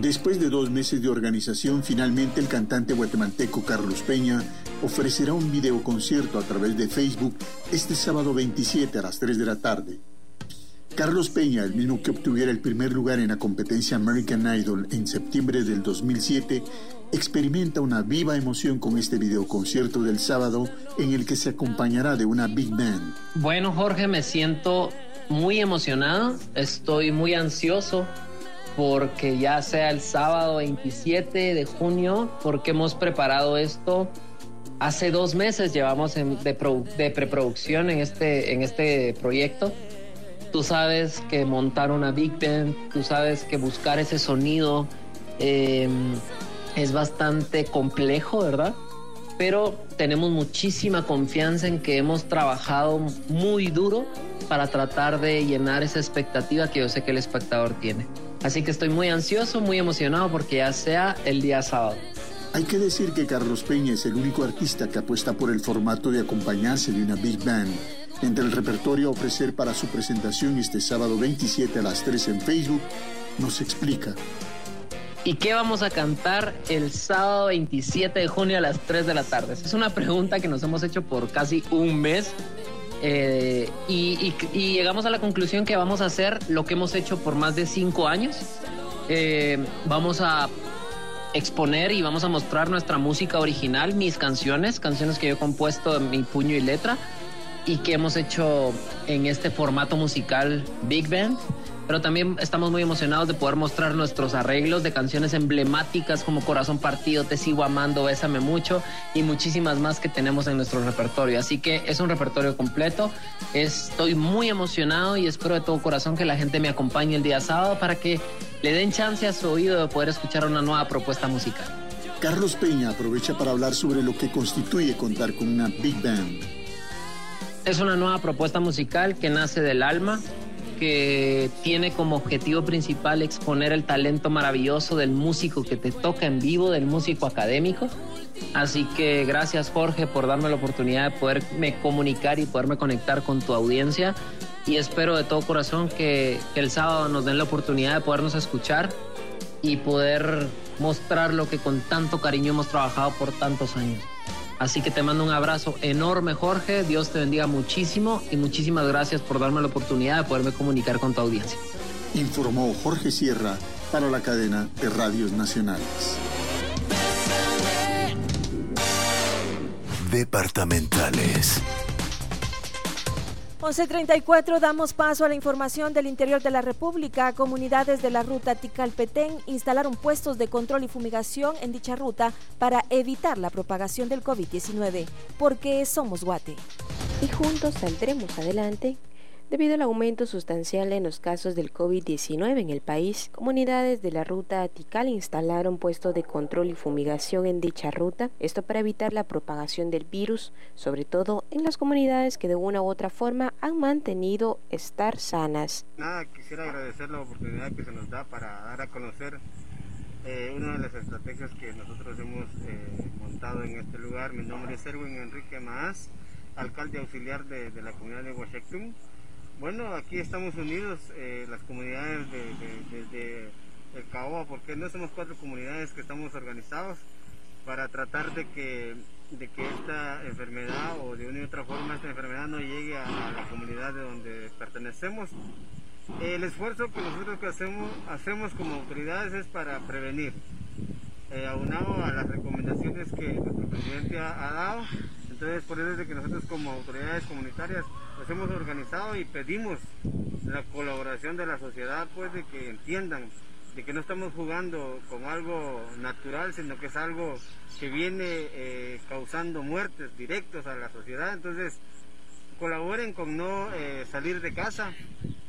Después de dos meses de organización, finalmente el cantante guatemalteco Carlos Peña ofrecerá un videoconcierto a través de Facebook este sábado 27 a las 3 de la tarde. Carlos Peña, el mismo que obtuviera el primer lugar en la competencia American Idol en septiembre del 2007, experimenta una viva emoción con este videoconcierto del sábado en el que se acompañará de una big band. Bueno, Jorge, me siento muy emocionado, estoy muy ansioso porque ya sea el sábado 27 de junio, porque hemos preparado esto hace dos meses, llevamos de, preproducción en este, en este proyecto. Tú sabes que montar una Big Band, tú sabes que buscar ese sonido em, es bastante complejo, ¿verdad? Pero tenemos muchísima confianza en que hemos trabajado muy duro para tratar de llenar esa expectativa que yo sé que el espectador tiene. Así que estoy muy ansioso, muy emocionado porque ya sea el día sábado. Hay que decir que Carlos Peña es el único artista que apuesta por el formato de acompañarse de una big band. Entre el repertorio a ofrecer para su presentación este sábado 27 a las 3 en Facebook, nos explica. ¿Y qué vamos a cantar el sábado 27 de junio a las 3 de la tarde? Es una pregunta que nos hemos hecho por casi un mes eh, y, llegamos a la conclusión que vamos a hacer lo que hemos hecho por más de cinco años. Eh, vamos a exponer y vamos a mostrar nuestra música original, mis canciones, canciones que yo he compuesto en mi puño y letra y que hemos hecho en este formato musical Big Band pero también estamos muy emocionados de poder mostrar nuestros arreglos de canciones emblemáticas como Corazón Partido, Te Sigo Amando, Bésame Mucho y muchísimas más que tenemos en nuestro repertorio. Así que es un repertorio completo. Estoy muy emocionado y espero de todo corazón que la gente me acompañe el día sábado para que le den chance a su oído de poder escuchar una nueva propuesta musical. Carlos Peña aprovecha para hablar sobre lo que constituye contar con una big band. Es una nueva propuesta musical que nace del alma, que tiene como objetivo principal exponer el talento maravilloso del músico que te toca en vivo, del músico académico. Así que gracias Jorge por darme la oportunidad de poderme comunicar y poderme conectar con tu audiencia y espero de todo corazón que, que el sábado nos den la oportunidad de podernos escuchar y poder mostrar lo que con tanto cariño hemos trabajado por tantos años. Así que te mando un abrazo enorme, Jorge. Dios te bendiga muchísimo y muchísimas gracias por darme la oportunidad de poderme comunicar con tu audiencia. Informó Jorge Sierra para la cadena de radios nacionales. Departamentales. 11.34 damos paso a la información del interior de la República. Comunidades de la ruta Tikal-Petén instalaron puestos de control y fumigación en dicha ruta para evitar la propagación del COVID-19, porque somos Guate. Y juntos saldremos adelante Debido al aumento sustancial en los casos del COVID-19 en el país, comunidades de la ruta Atical instalaron puestos de control y fumigación en dicha ruta, esto para evitar la propagación del virus, sobre todo en las comunidades que de una u otra forma han mantenido estar sanas. Nada, quisiera agradecer la oportunidad que se nos da para dar a conocer eh, una de las estrategias que nosotros hemos eh, montado en este lugar. Mi nombre es Erwin Enrique Maaz, alcalde auxiliar de, la comunidad de Huachectum. Bueno, aquí estamos unidos, eh, las comunidades de, el Caoba, porque no somos cuatro comunidades que estamos organizados para tratar de que, de que esta enfermedad o de una u otra forma esta enfermedad no llegue a, la comunidad de donde pertenecemos. El esfuerzo que nosotros que hacemos, hacemos como autoridades es para prevenir, eh, aunado a las recomendaciones que nuestro presidente ha, ha dado. Entonces, por eso es de que nosotros como autoridades comunitarias nos hemos organizado y pedimos la colaboración de la sociedad, pues de que entiendan de que no estamos jugando con algo natural, sino que es algo que viene eh, causando muertes directos a la sociedad. Entonces, colaboren con no eh, salir de casa.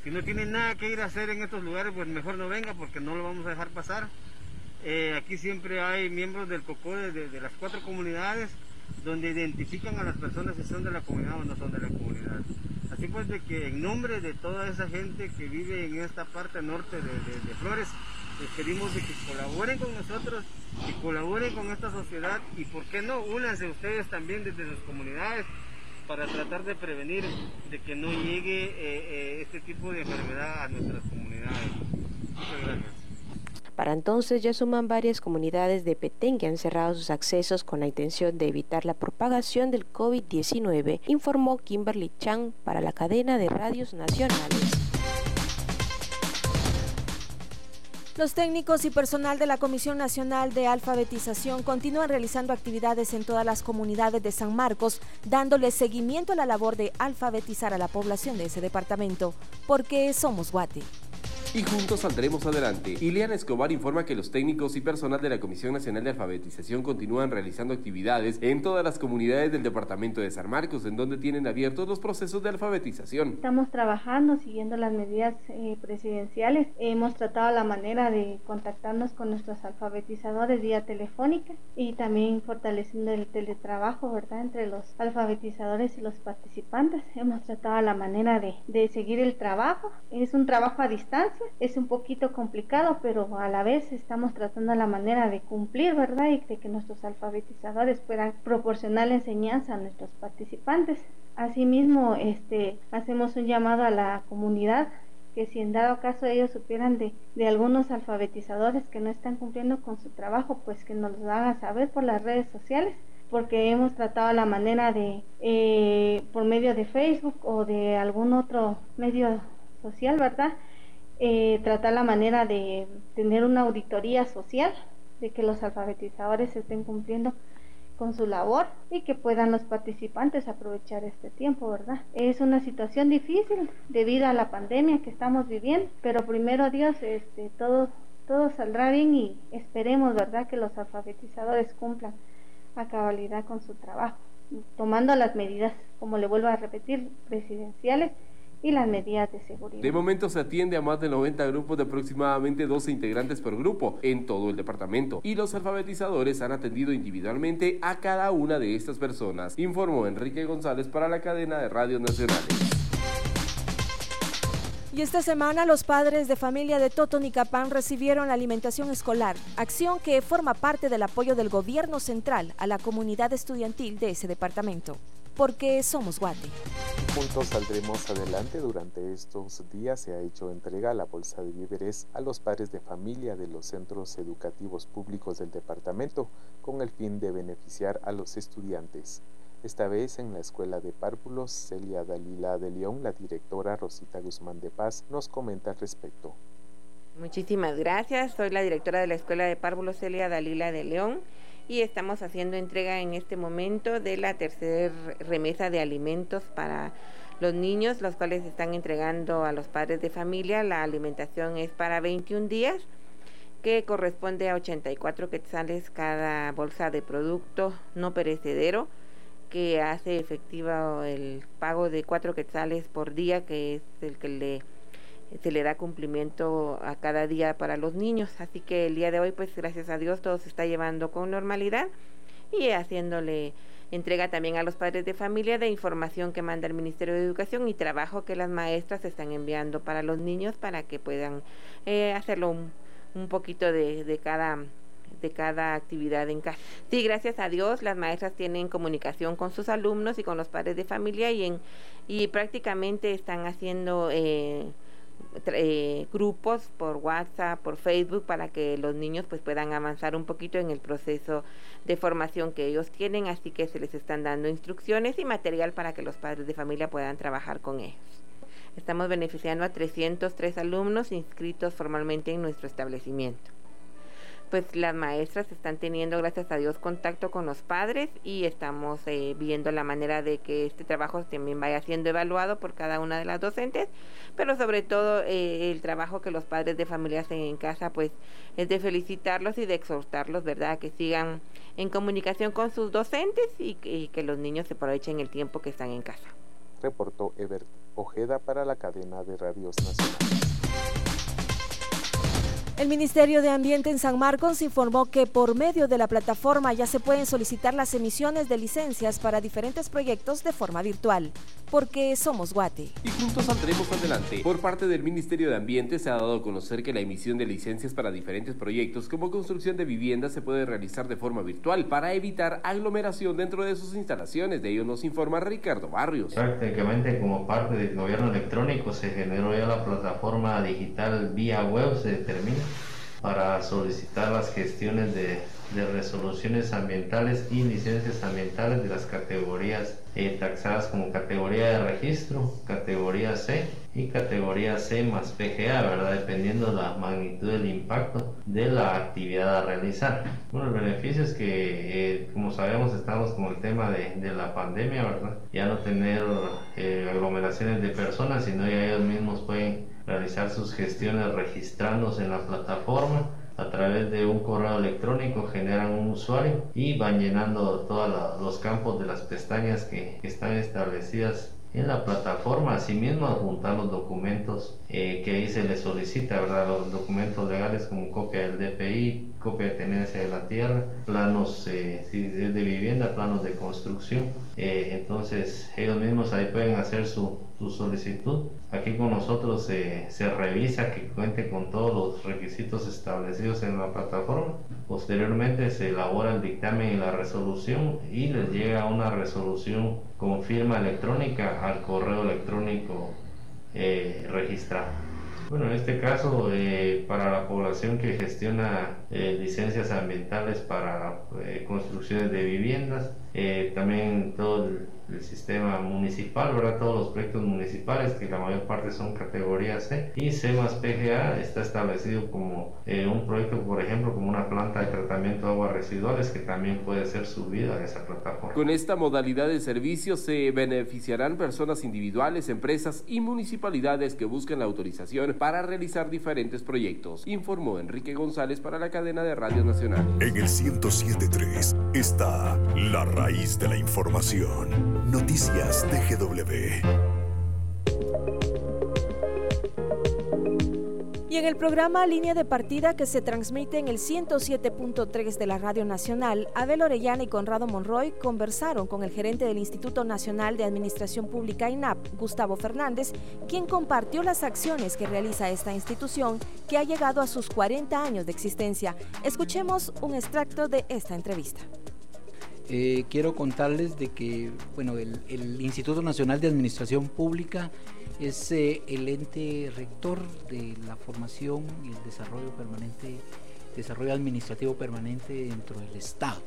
Si no tienen nada que ir a hacer en estos lugares, pues mejor no venga porque no lo vamos a dejar pasar. Eh, aquí siempre hay miembros del COCO de, las cuatro comunidades donde identifican a las personas si son de la comunidad o no son de la comunidad. Así pues de que en nombre de toda esa gente que vive en esta parte norte de, Flores, les pedimos que colaboren con nosotros, que colaboren con esta sociedad y por qué no, únanse ustedes también desde sus comunidades para tratar de prevenir de que no llegue eh, eh, este tipo de enfermedad a nuestras comunidades. Muchas gracias. Para entonces ya suman varias comunidades de Petén que han cerrado sus accesos con la intención de evitar la propagación del COVID-19, informó Kimberly Chang para la cadena de radios nacionales. Los técnicos y personal de la Comisión Nacional de Alfabetización continúan realizando actividades en todas las comunidades de San Marcos, dándole seguimiento a la labor de alfabetizar a la población de ese departamento, porque somos Guate y juntos saldremos adelante. Ileana Escobar informa que los técnicos y personal de la Comisión Nacional de Alfabetización continúan realizando actividades en todas las comunidades del departamento de San Marcos, en donde tienen abiertos los procesos de alfabetización. Estamos trabajando siguiendo las medidas eh, presidenciales. Hemos tratado la manera de contactarnos con nuestros alfabetizadores vía telefónica y también fortaleciendo el teletrabajo, ¿verdad?, entre los alfabetizadores y los participantes. Hemos tratado la manera de, de seguir el trabajo. Es un trabajo a distancia es un poquito complicado, pero a la vez estamos tratando la manera de cumplir, ¿verdad? Y de que nuestros alfabetizadores puedan proporcionar la enseñanza a nuestros participantes. Asimismo, este, hacemos un llamado a la comunidad que si en dado caso ellos supieran de, de, algunos alfabetizadores que no están cumpliendo con su trabajo, pues que nos lo hagan saber por las redes sociales, porque hemos tratado la manera de, eh, por medio de Facebook o de algún otro medio social, ¿verdad? Eh, tratar la manera de tener una auditoría social, de que los alfabetizadores estén cumpliendo con su labor y que puedan los participantes aprovechar este tiempo, ¿verdad? Es una situación difícil debido a la pandemia que estamos viviendo, pero primero Dios, este, todo, todo saldrá bien y esperemos, ¿verdad?, que los alfabetizadores cumplan a cabalidad con su trabajo, tomando las medidas, como le vuelvo a repetir, presidenciales y las medidas de seguridad. De momento se atiende a más de 90 grupos de aproximadamente 12 integrantes por grupo en todo el departamento y los alfabetizadores han atendido individualmente a cada una de estas personas, informó Enrique González para la cadena de radios nacionales. Y esta semana los padres de familia de Totonicapán recibieron alimentación escolar, acción que forma parte del apoyo del gobierno central a la comunidad estudiantil de ese departamento porque somos Guate. Juntos saldremos adelante. Durante estos días se ha hecho entrega a la bolsa de víveres a los padres de familia de los centros educativos públicos del departamento con el fin de beneficiar a los estudiantes. Esta vez en la Escuela de Párvulos, Celia Dalila de León, la directora Rosita Guzmán de Paz, nos comenta al respecto. Muchísimas gracias. Soy la directora de la Escuela de Párvulos, Celia Dalila de León y estamos haciendo entrega en este momento de la tercera remesa de alimentos para los niños, los cuales están entregando a los padres de familia. La alimentación es para 21 días, que corresponde a 84 quetzales cada bolsa de producto no perecedero, que hace efectivo el pago de 4 quetzales por día, que es el que le se le da cumplimiento a cada día para los niños. Así que el día de hoy, pues gracias a Dios, todo se está llevando con normalidad y haciéndole entrega también a los padres de familia de información que manda el Ministerio de Educación y trabajo que las maestras están enviando para los niños para que puedan eh, hacerlo un, poquito de, de cada de cada actividad en casa. Sí, gracias a Dios, las maestras tienen comunicación con sus alumnos y con los padres de familia y, en, y prácticamente están haciendo eh, eh, grupos por WhatsApp, por Facebook, para que los niños pues puedan avanzar un poquito en el proceso de formación que ellos tienen, así que se les están dando instrucciones y material para que los padres de familia puedan trabajar con ellos. Estamos beneficiando a 303 alumnos inscritos formalmente en nuestro establecimiento pues las maestras están teniendo, gracias a Dios, contacto con los padres y estamos eh, viendo la manera de que este trabajo también vaya siendo evaluado por cada una de las docentes, pero sobre todo eh, el trabajo que los padres de familia hacen en casa, pues es de felicitarlos y de exhortarlos, ¿verdad?, que sigan en comunicación con sus docentes y, que los niños se aprovechen el tiempo que están en casa. Reportó Ebert Ojeda para la cadena de radios nacionales. El Ministerio de Ambiente en San Marcos informó que por medio de la plataforma ya se pueden solicitar las emisiones de licencias para diferentes proyectos de forma virtual, porque somos Guate. Y juntos saldremos adelante. Por parte del Ministerio de Ambiente se ha dado a conocer que la emisión de licencias para diferentes proyectos como construcción de viviendas se puede realizar de forma virtual para evitar aglomeración dentro de sus instalaciones. De ello nos informa Ricardo Barrios. Prácticamente como parte del gobierno electrónico se generó ya la plataforma digital vía web, se determina para solicitar las gestiones de, resoluciones ambientales y licencias ambientales de las categorías eh, taxadas como categoría de registro, categoría C y categoría C más PGA, ¿verdad? Dependiendo de la magnitud del impacto de la actividad a realizar. Bueno, el beneficio es que, eh, como sabemos, estamos con el tema de, de, la pandemia, ¿verdad? Ya no tener eh, aglomeraciones de personas, sino ya ellos mismos pueden realizar sus gestiones registrándose en la plataforma. A través de un correo electrónico generan un usuario y van llenando todos los campos de las pestañas que, están establecidas en la plataforma, asimismo adjuntar los documentos eh, que ahí se les solicita, ¿verdad? los documentos legales como copia del DPI, copia de tenencia de la tierra, planos eh, de vivienda, planos de construcción. Eh, entonces ellos mismos ahí pueden hacer su, su solicitud. Aquí con nosotros se revisa que cuente con todos los requisitos establecidos en la plataforma. Posteriormente se elabora el dictamen y la resolución y les llega una resolución con firma electrónica al correo electrónico eh, registrado. Bueno, en este caso, eh, para la población que gestiona eh, licencias ambientales para construcciones de viviendas, también todo el el sistema municipal, ¿verdad? Todos los proyectos municipales, que la mayor parte son categoría C, y C más PGA está establecido como eh, un proyecto, por ejemplo, como una planta de tratamiento de aguas residuales, que también puede ser subida a esa plataforma. Con esta modalidad de servicio se beneficiarán personas individuales, empresas y municipalidades que busquen la autorización para realizar diferentes proyectos, informó Enrique González para la cadena de Radio Nacional. En el 1073 está la raíz de la información. Noticias TGW. Y en el programa Línea de Partida que se transmite en el 107.3 de la Radio Nacional, Abel Orellana y Conrado Monroy conversaron con el gerente del Instituto Nacional de Administración Pública INAP, Gustavo Fernández, quien compartió las acciones que realiza esta institución que ha llegado a sus 40 años de existencia. Escuchemos un extracto de esta entrevista. Eh, quiero contarles de que bueno, el, Instituto Nacional de Administración Pública es eh, el ente rector de la formación y el desarrollo permanente, desarrollo administrativo permanente dentro del Estado.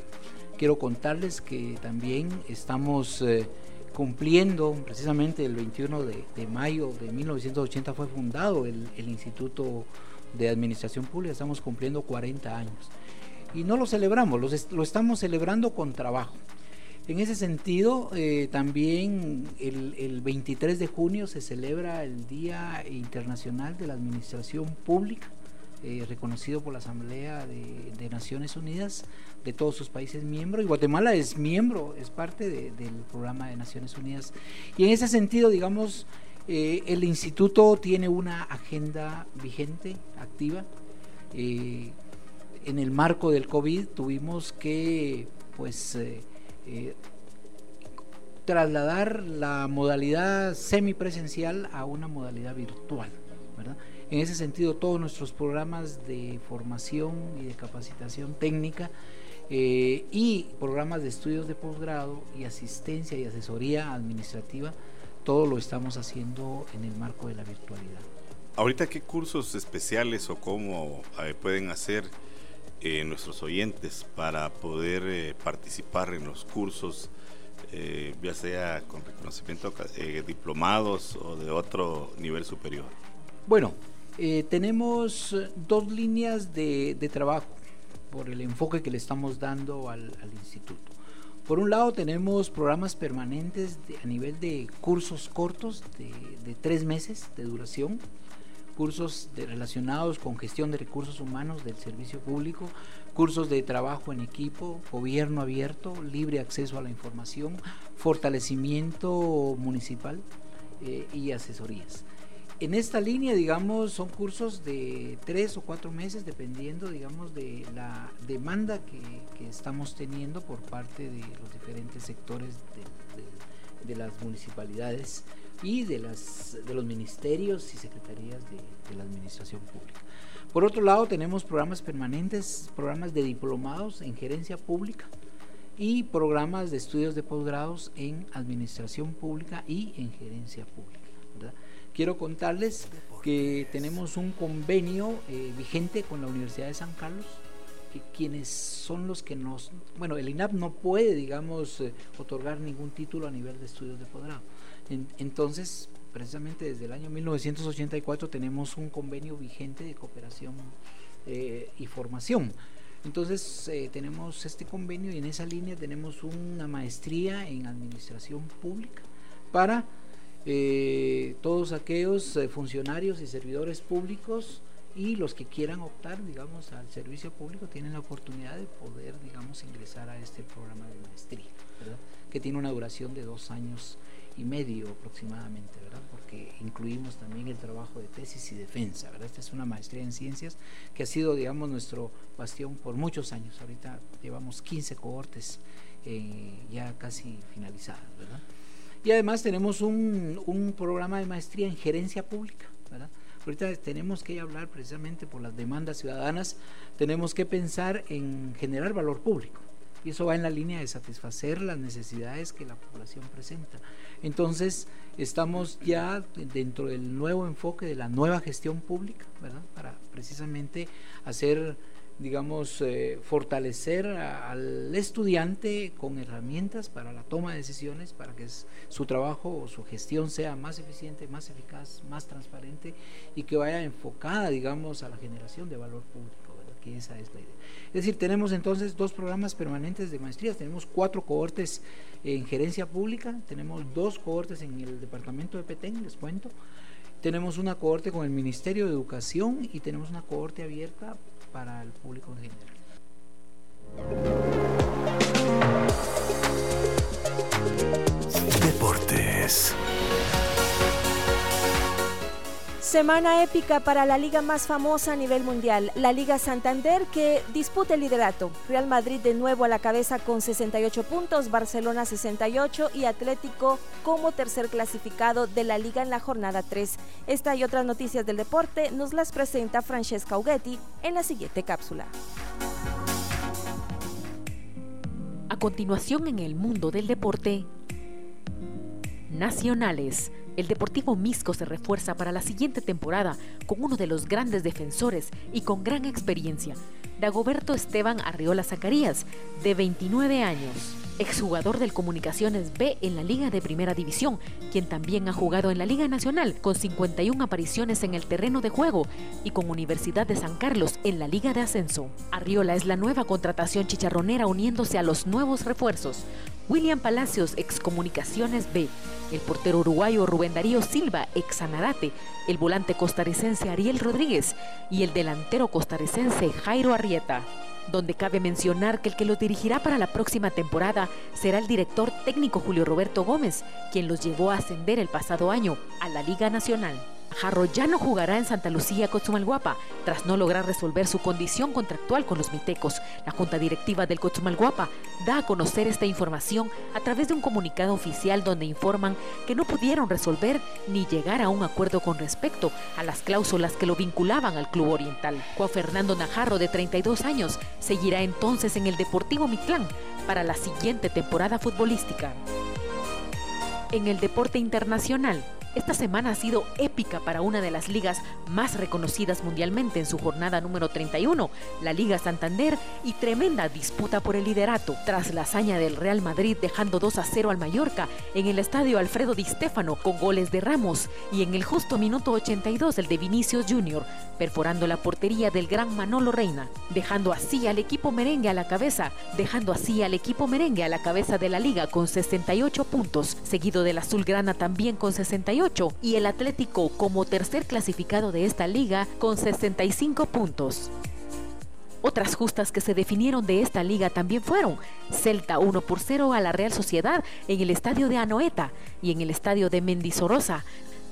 Quiero contarles que también estamos eh, cumpliendo, precisamente el 21 de, mayo de 1980 fue fundado el, el Instituto de Administración Pública, estamos cumpliendo 40 años y no lo celebramos, lo, estamos celebrando con trabajo. En ese sentido, eh, también el, 23 de junio se celebra el Día Internacional de la Administración Pública, eh, reconocido por la Asamblea de, Naciones Unidas de todos sus países miembros. Y Guatemala es miembro, es parte del programa de Naciones Unidas. Y en ese sentido, digamos, eh, el instituto tiene una agenda vigente, activa en el marco del COVID tuvimos que pues eh, eh, trasladar la modalidad semipresencial a una modalidad virtual. En ese sentido, todos nuestros programas de formación y de capacitación técnica eh, y programas de estudios de posgrado y asistencia y asesoría administrativa, todo lo estamos haciendo en el marco de la virtualidad. Ahorita, ¿qué cursos especiales o cómo pueden hacer eh, nuestros oyentes para poder eh, participar en los cursos eh, ya sea con reconocimiento eh, diplomados o de otro nivel superior? Bueno, eh, tenemos dos líneas de, trabajo por el enfoque que le estamos dando al, instituto. Por un lado tenemos programas permanentes a nivel de cursos cortos de, de tres meses de duración, cursos relacionados con gestión de recursos humanos del servicio público, cursos de trabajo en equipo, gobierno abierto, libre acceso a la información, fortalecimiento municipal eh, y asesorías. En esta línea, digamos, son cursos de tres o cuatro meses, dependiendo, digamos, de la demanda que, estamos teniendo por parte de los diferentes sectores de las municipalidades y de, las, de los ministerios y secretarías de, la administración pública. Por otro lado, tenemos programas permanentes, programas de diplomados en gerencia pública y programas de estudios de posgrados en administración pública y en gerencia pública. Quiero contarles que tenemos un convenio eh, vigente con la Universidad de San Carlos, que quienes son los que nos... Bueno, el INAP no puede, digamos, eh, otorgar ningún título a nivel de estudios de posgrado entonces, precisamente desde el año 1984 tenemos un convenio vigente de cooperación eh, y formación. Entonces eh, tenemos este convenio y en esa línea tenemos una maestría en administración pública para eh, todos aquellos funcionarios y servidores públicos y los que quieran optar, digamos, al servicio público tienen la oportunidad de poder, digamos, ingresar a este programa de maestría, que tiene una duración de dos años y medio aproximadamente, ¿verdad? Porque incluimos también el trabajo de tesis y defensa, ¿verdad? Esta es una maestría en ciencias que ha sido, digamos, nuestro bastión por muchos años. Ahorita llevamos 15 cohortes eh, ya casi finalizadas, ¿verdad? Y además tenemos un, un programa de maestría en gerencia pública, ¿verdad? Ahorita tenemos que hablar precisamente por las demandas ciudadanas, tenemos que pensar en generar valor público. Y eso va en la línea de satisfacer las necesidades que la población presenta. Entonces, estamos ya dentro del nuevo enfoque de la nueva gestión pública, ¿verdad? Para precisamente hacer, digamos, eh, fortalecer al estudiante con herramientas para la toma de decisiones, para que su trabajo o su gestión sea más eficiente, más eficaz, más transparente y que vaya enfocada, digamos, a la generación de valor público. Esa es la idea. Es decir, tenemos entonces dos programas permanentes de maestrías, tenemos cuatro cohortes en gerencia pública, tenemos dos cohortes en el departamento de Petén, les cuento, tenemos una cohorte con el Ministerio de Educación y tenemos una cohorte abierta para el público en general. Deportes. Semana épica para la liga más famosa a nivel mundial, la Liga Santander que disputa el liderato. Real Madrid de nuevo a la cabeza con 68 puntos, Barcelona 68 y Atlético como tercer clasificado de la liga en la jornada 3. Esta y otras noticias del deporte nos las presenta Francesca Ughetti en la siguiente cápsula. A continuación en el mundo del deporte, nacionales. El Deportivo Misco se refuerza para la siguiente temporada con uno de los grandes defensores y con gran experiencia, Dagoberto Esteban Arriola Zacarías, de 29 años exjugador del Comunicaciones B en la Liga de Primera División, quien también ha jugado en la Liga Nacional con 51 apariciones en el terreno de juego y con Universidad de San Carlos en la Liga de Ascenso. Arriola es la nueva contratación chicharronera uniéndose a los nuevos refuerzos. William Palacios, ex Comunicaciones B, el portero uruguayo Rubén Darío Silva, ex Sanarate, el volante costarricense Ariel Rodríguez y el delantero costarricense Jairo Arrieta donde cabe mencionar que el que los dirigirá para la próxima temporada será el director técnico Julio Roberto Gómez, quien los llevó a ascender el pasado año a la Liga Nacional. Jarro ya no jugará en Santa Lucía Cochumalguapa tras no lograr resolver su condición contractual con los mitecos. La Junta Directiva del Cochumalguapa da a conocer esta información a través de un comunicado oficial donde informan que no pudieron resolver ni llegar a un acuerdo con respecto a las cláusulas que lo vinculaban al club oriental. Juan Fernando Najarro, de 32 años, seguirá entonces en el Deportivo Mitlán para la siguiente temporada futbolística. En el deporte internacional, Esta semana ha sido épica para una de las ligas más reconocidas mundialmente en su jornada número 31, la Liga Santander, y tremenda disputa por el liderato, tras la hazaña del Real Madrid dejando 2 a 0 al Mallorca en el estadio Alfredo Di Stéfano con goles de Ramos y en el justo minuto 82 el de Vinicius Jr., perforando la portería del gran Manolo Reina, dejando así al equipo merengue a la cabeza, dejando así al equipo merengue a la cabeza de la liga con 68 puntos, seguido del Azulgrana también con 68 y el Atlético como tercer clasificado de esta liga con 65 puntos. Otras justas que se definieron de esta liga también fueron Celta 1 por 0 a la Real Sociedad en el estadio de Anoeta y en el estadio de Mendizorosa.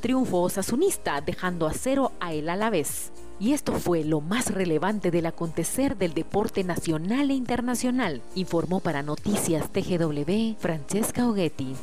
Triunfo osasunista dejando a cero a el Alavés. Y esto fue lo más relevante del acontecer del deporte nacional e internacional, informó para Noticias TGW Francesca Oghetti.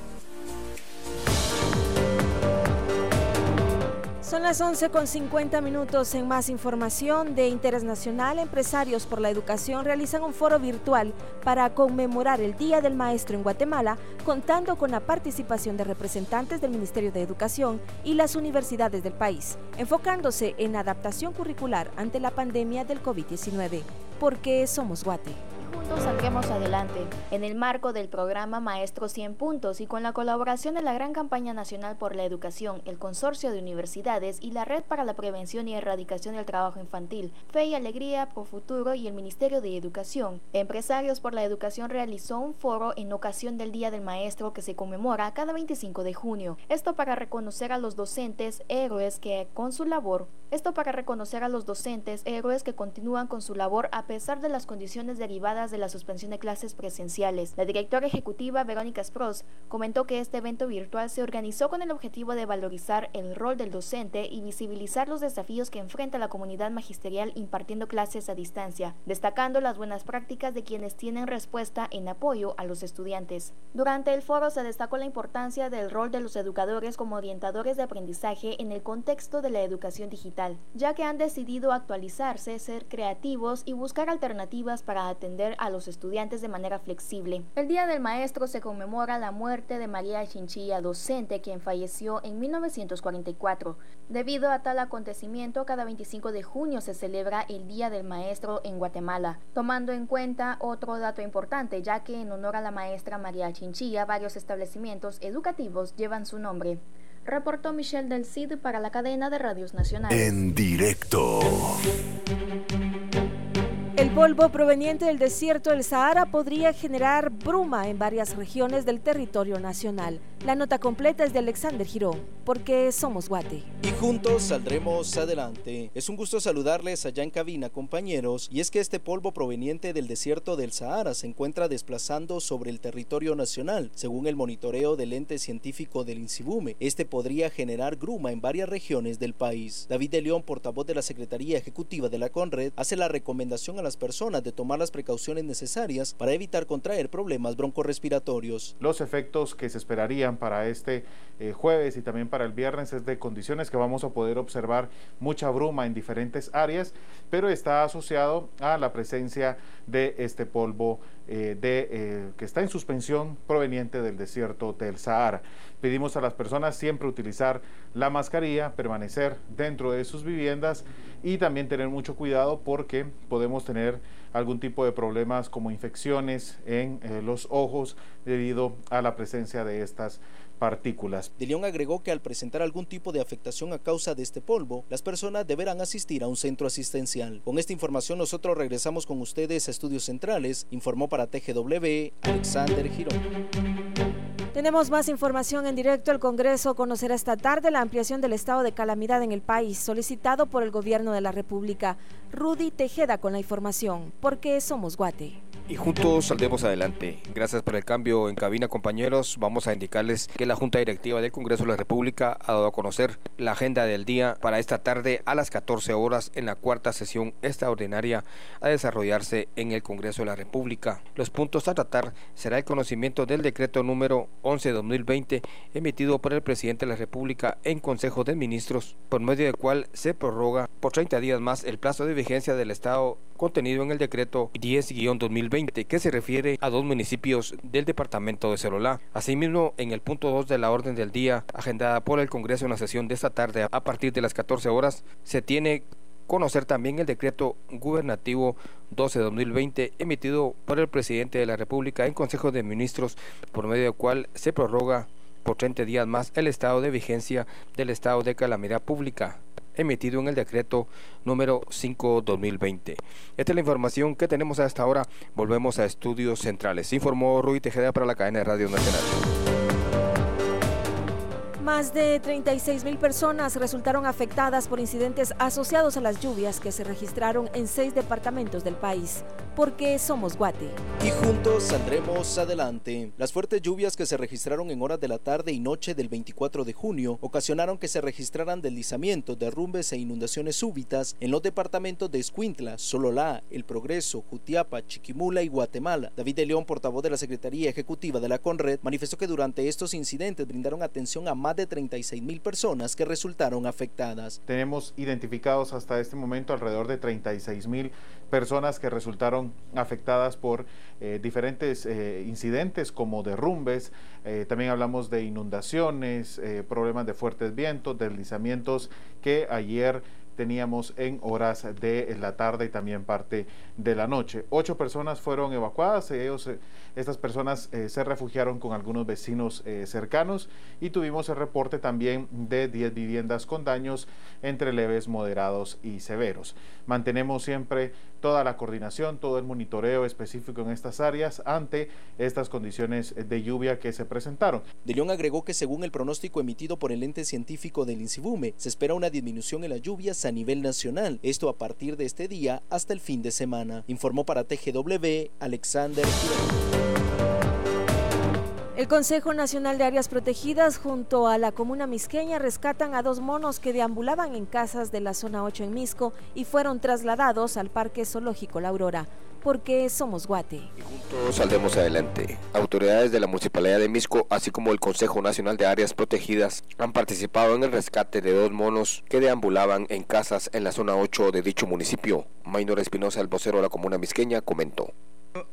Son las 11 con 50 minutos en más información de interés nacional. Empresarios por la Educación realizan un foro virtual para conmemorar el Día del Maestro en Guatemala, contando con la participación de representantes del Ministerio de Educación y las universidades del país, enfocándose en adaptación curricular ante la pandemia del COVID-19. Porque somos Guate juntos saldremos adelante. En el marco del programa Maestros 100 Puntos y con la colaboración de la Gran Campaña Nacional por la Educación, el Consorcio de Universidades y la Red para la Prevención y Erradicación del Trabajo Infantil, Fe y Alegría Pro Futuro y el Ministerio de Educación, Empresarios por la Educación realizó un foro en ocasión del Día del Maestro que se conmemora cada 25 de junio. Esto para reconocer a los docentes héroes que con su labor, esto para reconocer a los docentes héroes que continúan con su labor a pesar de las condiciones derivadas de la suspensión de clases presenciales. La directora ejecutiva Verónica Spross comentó que este evento virtual se organizó con el objetivo de valorizar el rol del docente y visibilizar los desafíos que enfrenta la comunidad magisterial impartiendo clases a distancia, destacando las buenas prácticas de quienes tienen respuesta en apoyo a los estudiantes. Durante el foro se destacó la importancia del rol de los educadores como orientadores de aprendizaje en el contexto de la educación digital, ya que han decidido actualizarse, ser creativos y buscar alternativas para atender a los estudiantes de manera flexible. El Día del Maestro se conmemora la muerte de María Chinchilla, docente, quien falleció en 1944. Debido a tal acontecimiento, cada 25 de junio se celebra el Día del Maestro en Guatemala, tomando en cuenta otro dato importante, ya que en honor a la maestra María Chinchilla, varios establecimientos educativos llevan su nombre reportó Michelle del CID para la cadena de radios nacionales. En directo. El polvo proveniente del desierto del Sahara podría generar bruma en varias regiones del territorio nacional. La nota completa es de Alexander Girón, porque somos Guate. Y juntos saldremos adelante. Es un gusto saludarles allá en cabina, compañeros, y es que este polvo proveniente del desierto del Sahara se encuentra desplazando sobre el territorio nacional. Según el monitoreo del ente científico del INSIBUME, este podría generar gruma en varias regiones del país. David de León, portavoz de la Secretaría Ejecutiva de la CONRED, hace la recomendación a la personas de tomar las precauciones necesarias para evitar contraer problemas broncorespiratorios. Los efectos que se esperarían para este eh, jueves y también para el viernes es de condiciones que vamos a poder observar mucha bruma en diferentes áreas, pero está asociado a la presencia de este polvo eh, de, eh, que está en suspensión proveniente del desierto del Sahara. Pedimos a las personas siempre utilizar la mascarilla, permanecer dentro de sus viviendas y también tener mucho cuidado porque podemos tener algún tipo de problemas como infecciones en eh, los ojos debido a la presencia de estas partículas. De León agregó que al presentar algún tipo de afectación a causa de este polvo, las personas deberán asistir a un centro asistencial. Con esta información nosotros regresamos con ustedes a Estudios Centrales, informó para TGW Alexander Girón. Tenemos más información en directo. El Congreso conocerá esta tarde la ampliación del estado de calamidad en el país, solicitado por el Gobierno de la República. Rudy Tejeda con la información, porque somos Guate y juntos saldremos adelante. Gracias por el cambio en cabina, compañeros. Vamos a indicarles que la Junta Directiva del Congreso de la República ha dado a conocer la agenda del día para esta tarde a las 14 horas en la cuarta sesión extraordinaria a desarrollarse en el Congreso de la República. Los puntos a tratar será el conocimiento del decreto número 11-2020 emitido por el presidente de la República en Consejo de Ministros, por medio del cual se prorroga por 30 días más el plazo de vigencia del estado contenido en el decreto 10-2020 que se refiere a dos municipios del departamento de Celolá. Asimismo, en el punto 2 de la orden del día, agendada por el Congreso en la sesión de esta tarde a partir de las 14 horas, se tiene conocer también el decreto gubernativo 12-2020 emitido por el presidente de la República en Consejo de Ministros, por medio del cual se prorroga por 30 días más el estado de vigencia del estado de calamidad pública emitido en el decreto número 5-2020. Esta es la información que tenemos hasta ahora. Volvemos a estudios centrales. Informó Rui Tejeda para la cadena de Radio Nacional. Más de 36 mil personas resultaron afectadas por incidentes asociados a las lluvias que se registraron en seis departamentos del país. Porque somos Guate. Y juntos saldremos adelante. Las fuertes lluvias que se registraron en horas de la tarde y noche del 24 de junio ocasionaron que se registraran deslizamientos, derrumbes e inundaciones súbitas en los departamentos de Escuintla, Sololá, El Progreso, Jutiapa, Chiquimula y Guatemala. David de León, portavoz de la Secretaría Ejecutiva de la CONRED, manifestó que durante estos incidentes brindaron atención a más de 36 mil personas que resultaron afectadas. Tenemos identificados hasta este momento alrededor de 36 mil personas que resultaron afectadas por eh, diferentes eh, incidentes como derrumbes, eh, también hablamos de inundaciones, problemas de fuertes vientos, deslizamientos que ayer teníamos en horas de la tarde y también parte de la noche. Ocho personas fueron evacuadas, ellos, estas personas se refugiaron con algunos vecinos cercanos y tuvimos el reporte también de 10 viviendas con daños entre leves, moderados y severos. Mantenemos siempre toda la coordinación, todo el monitoreo específico en estas áreas ante estas condiciones de lluvia que se presentaron. De León agregó que según el pronóstico emitido por el ente científico del INSIBUME, se espera una disminución en las lluvias a nivel nacional, esto a partir de este día hasta el fin de semana. Informó para TGW Alexander. El Consejo Nacional de Áreas Protegidas junto a la comuna misqueña rescatan a dos monos que deambulaban en casas de la zona 8 en Misco y fueron trasladados al Parque Zoológico La Aurora porque somos Guate. Y juntos saldremos adelante. Autoridades de la Municipalidad de Misco, así como el Consejo Nacional de Áreas Protegidas, han participado en el rescate de dos monos que deambulaban en casas en la zona 8 de dicho municipio. Maynor Espinosa, el vocero de la comuna misqueña, comentó.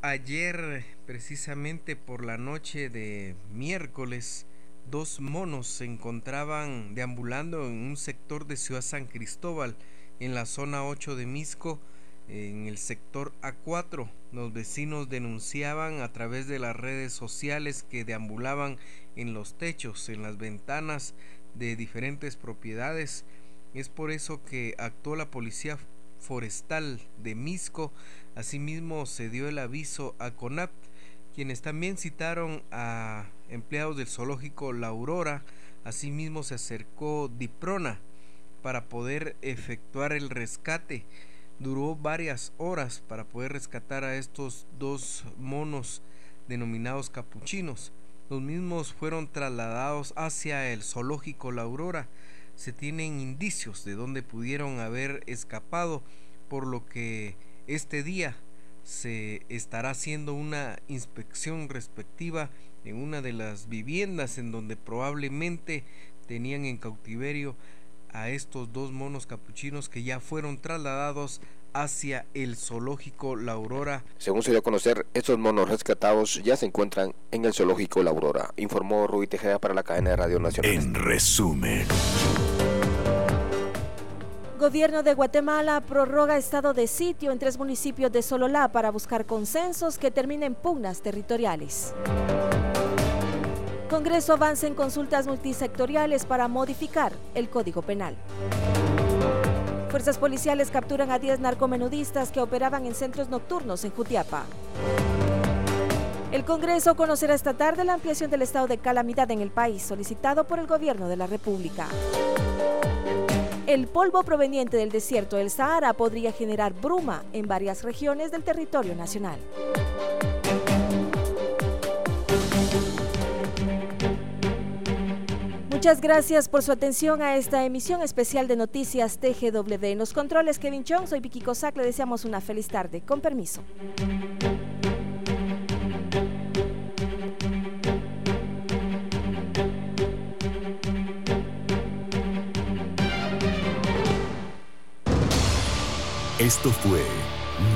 Ayer, precisamente por la noche de miércoles, dos monos se encontraban deambulando en un sector de Ciudad San Cristóbal, en la zona 8 de Misco, en el sector A4. Los vecinos denunciaban a través de las redes sociales que deambulaban en los techos, en las ventanas de diferentes propiedades. Es por eso que actuó la policía forestal de Misco Asimismo se dio el aviso a CONAP, quienes también citaron a empleados del zoológico La Aurora. Asimismo se acercó Diprona para poder efectuar el rescate. Duró varias horas para poder rescatar a estos dos monos denominados capuchinos. Los mismos fueron trasladados hacia el zoológico La Aurora. Se tienen indicios de dónde pudieron haber escapado, por lo que este día se estará haciendo una inspección respectiva en una de las viviendas en donde probablemente tenían en cautiverio a estos dos monos capuchinos que ya fueron trasladados hacia el zoológico La Aurora. Según se dio a conocer, estos monos rescatados ya se encuentran en el zoológico La Aurora, informó Rui Tejeda para la cadena de Radio Nacional. En resumen. Gobierno de Guatemala prorroga estado de sitio en tres municipios de Sololá para buscar consensos que terminen pugnas territoriales. Congreso avanza en consultas multisectoriales para modificar el Código Penal. Fuerzas policiales capturan a 10 narcomenudistas que operaban en centros nocturnos en Jutiapa. El Congreso conocerá esta tarde la ampliación del estado de calamidad en el país solicitado por el Gobierno de la República. El polvo proveniente del desierto del Sahara podría generar bruma en varias regiones del territorio nacional. Muchas gracias por su atención a esta emisión especial de Noticias TGW. En los controles Kevin Chong, soy Vicky Cossack, le deseamos una feliz tarde. Con permiso. Esto fue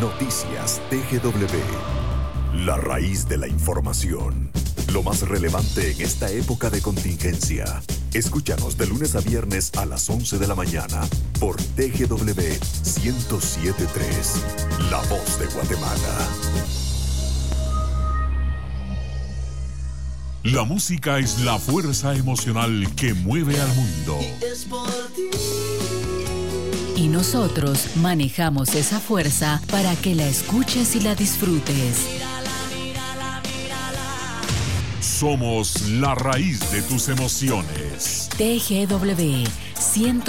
Noticias TGW. La raíz de la información. Lo más relevante en esta época de contingencia. Escúchanos de lunes a viernes a las 11 de la mañana por TGW 1073. La voz de Guatemala. La música es la fuerza emocional que mueve al mundo. Y nosotros manejamos esa fuerza para que la escuches y la disfrutes. Somos la raíz de tus emociones. TGW 100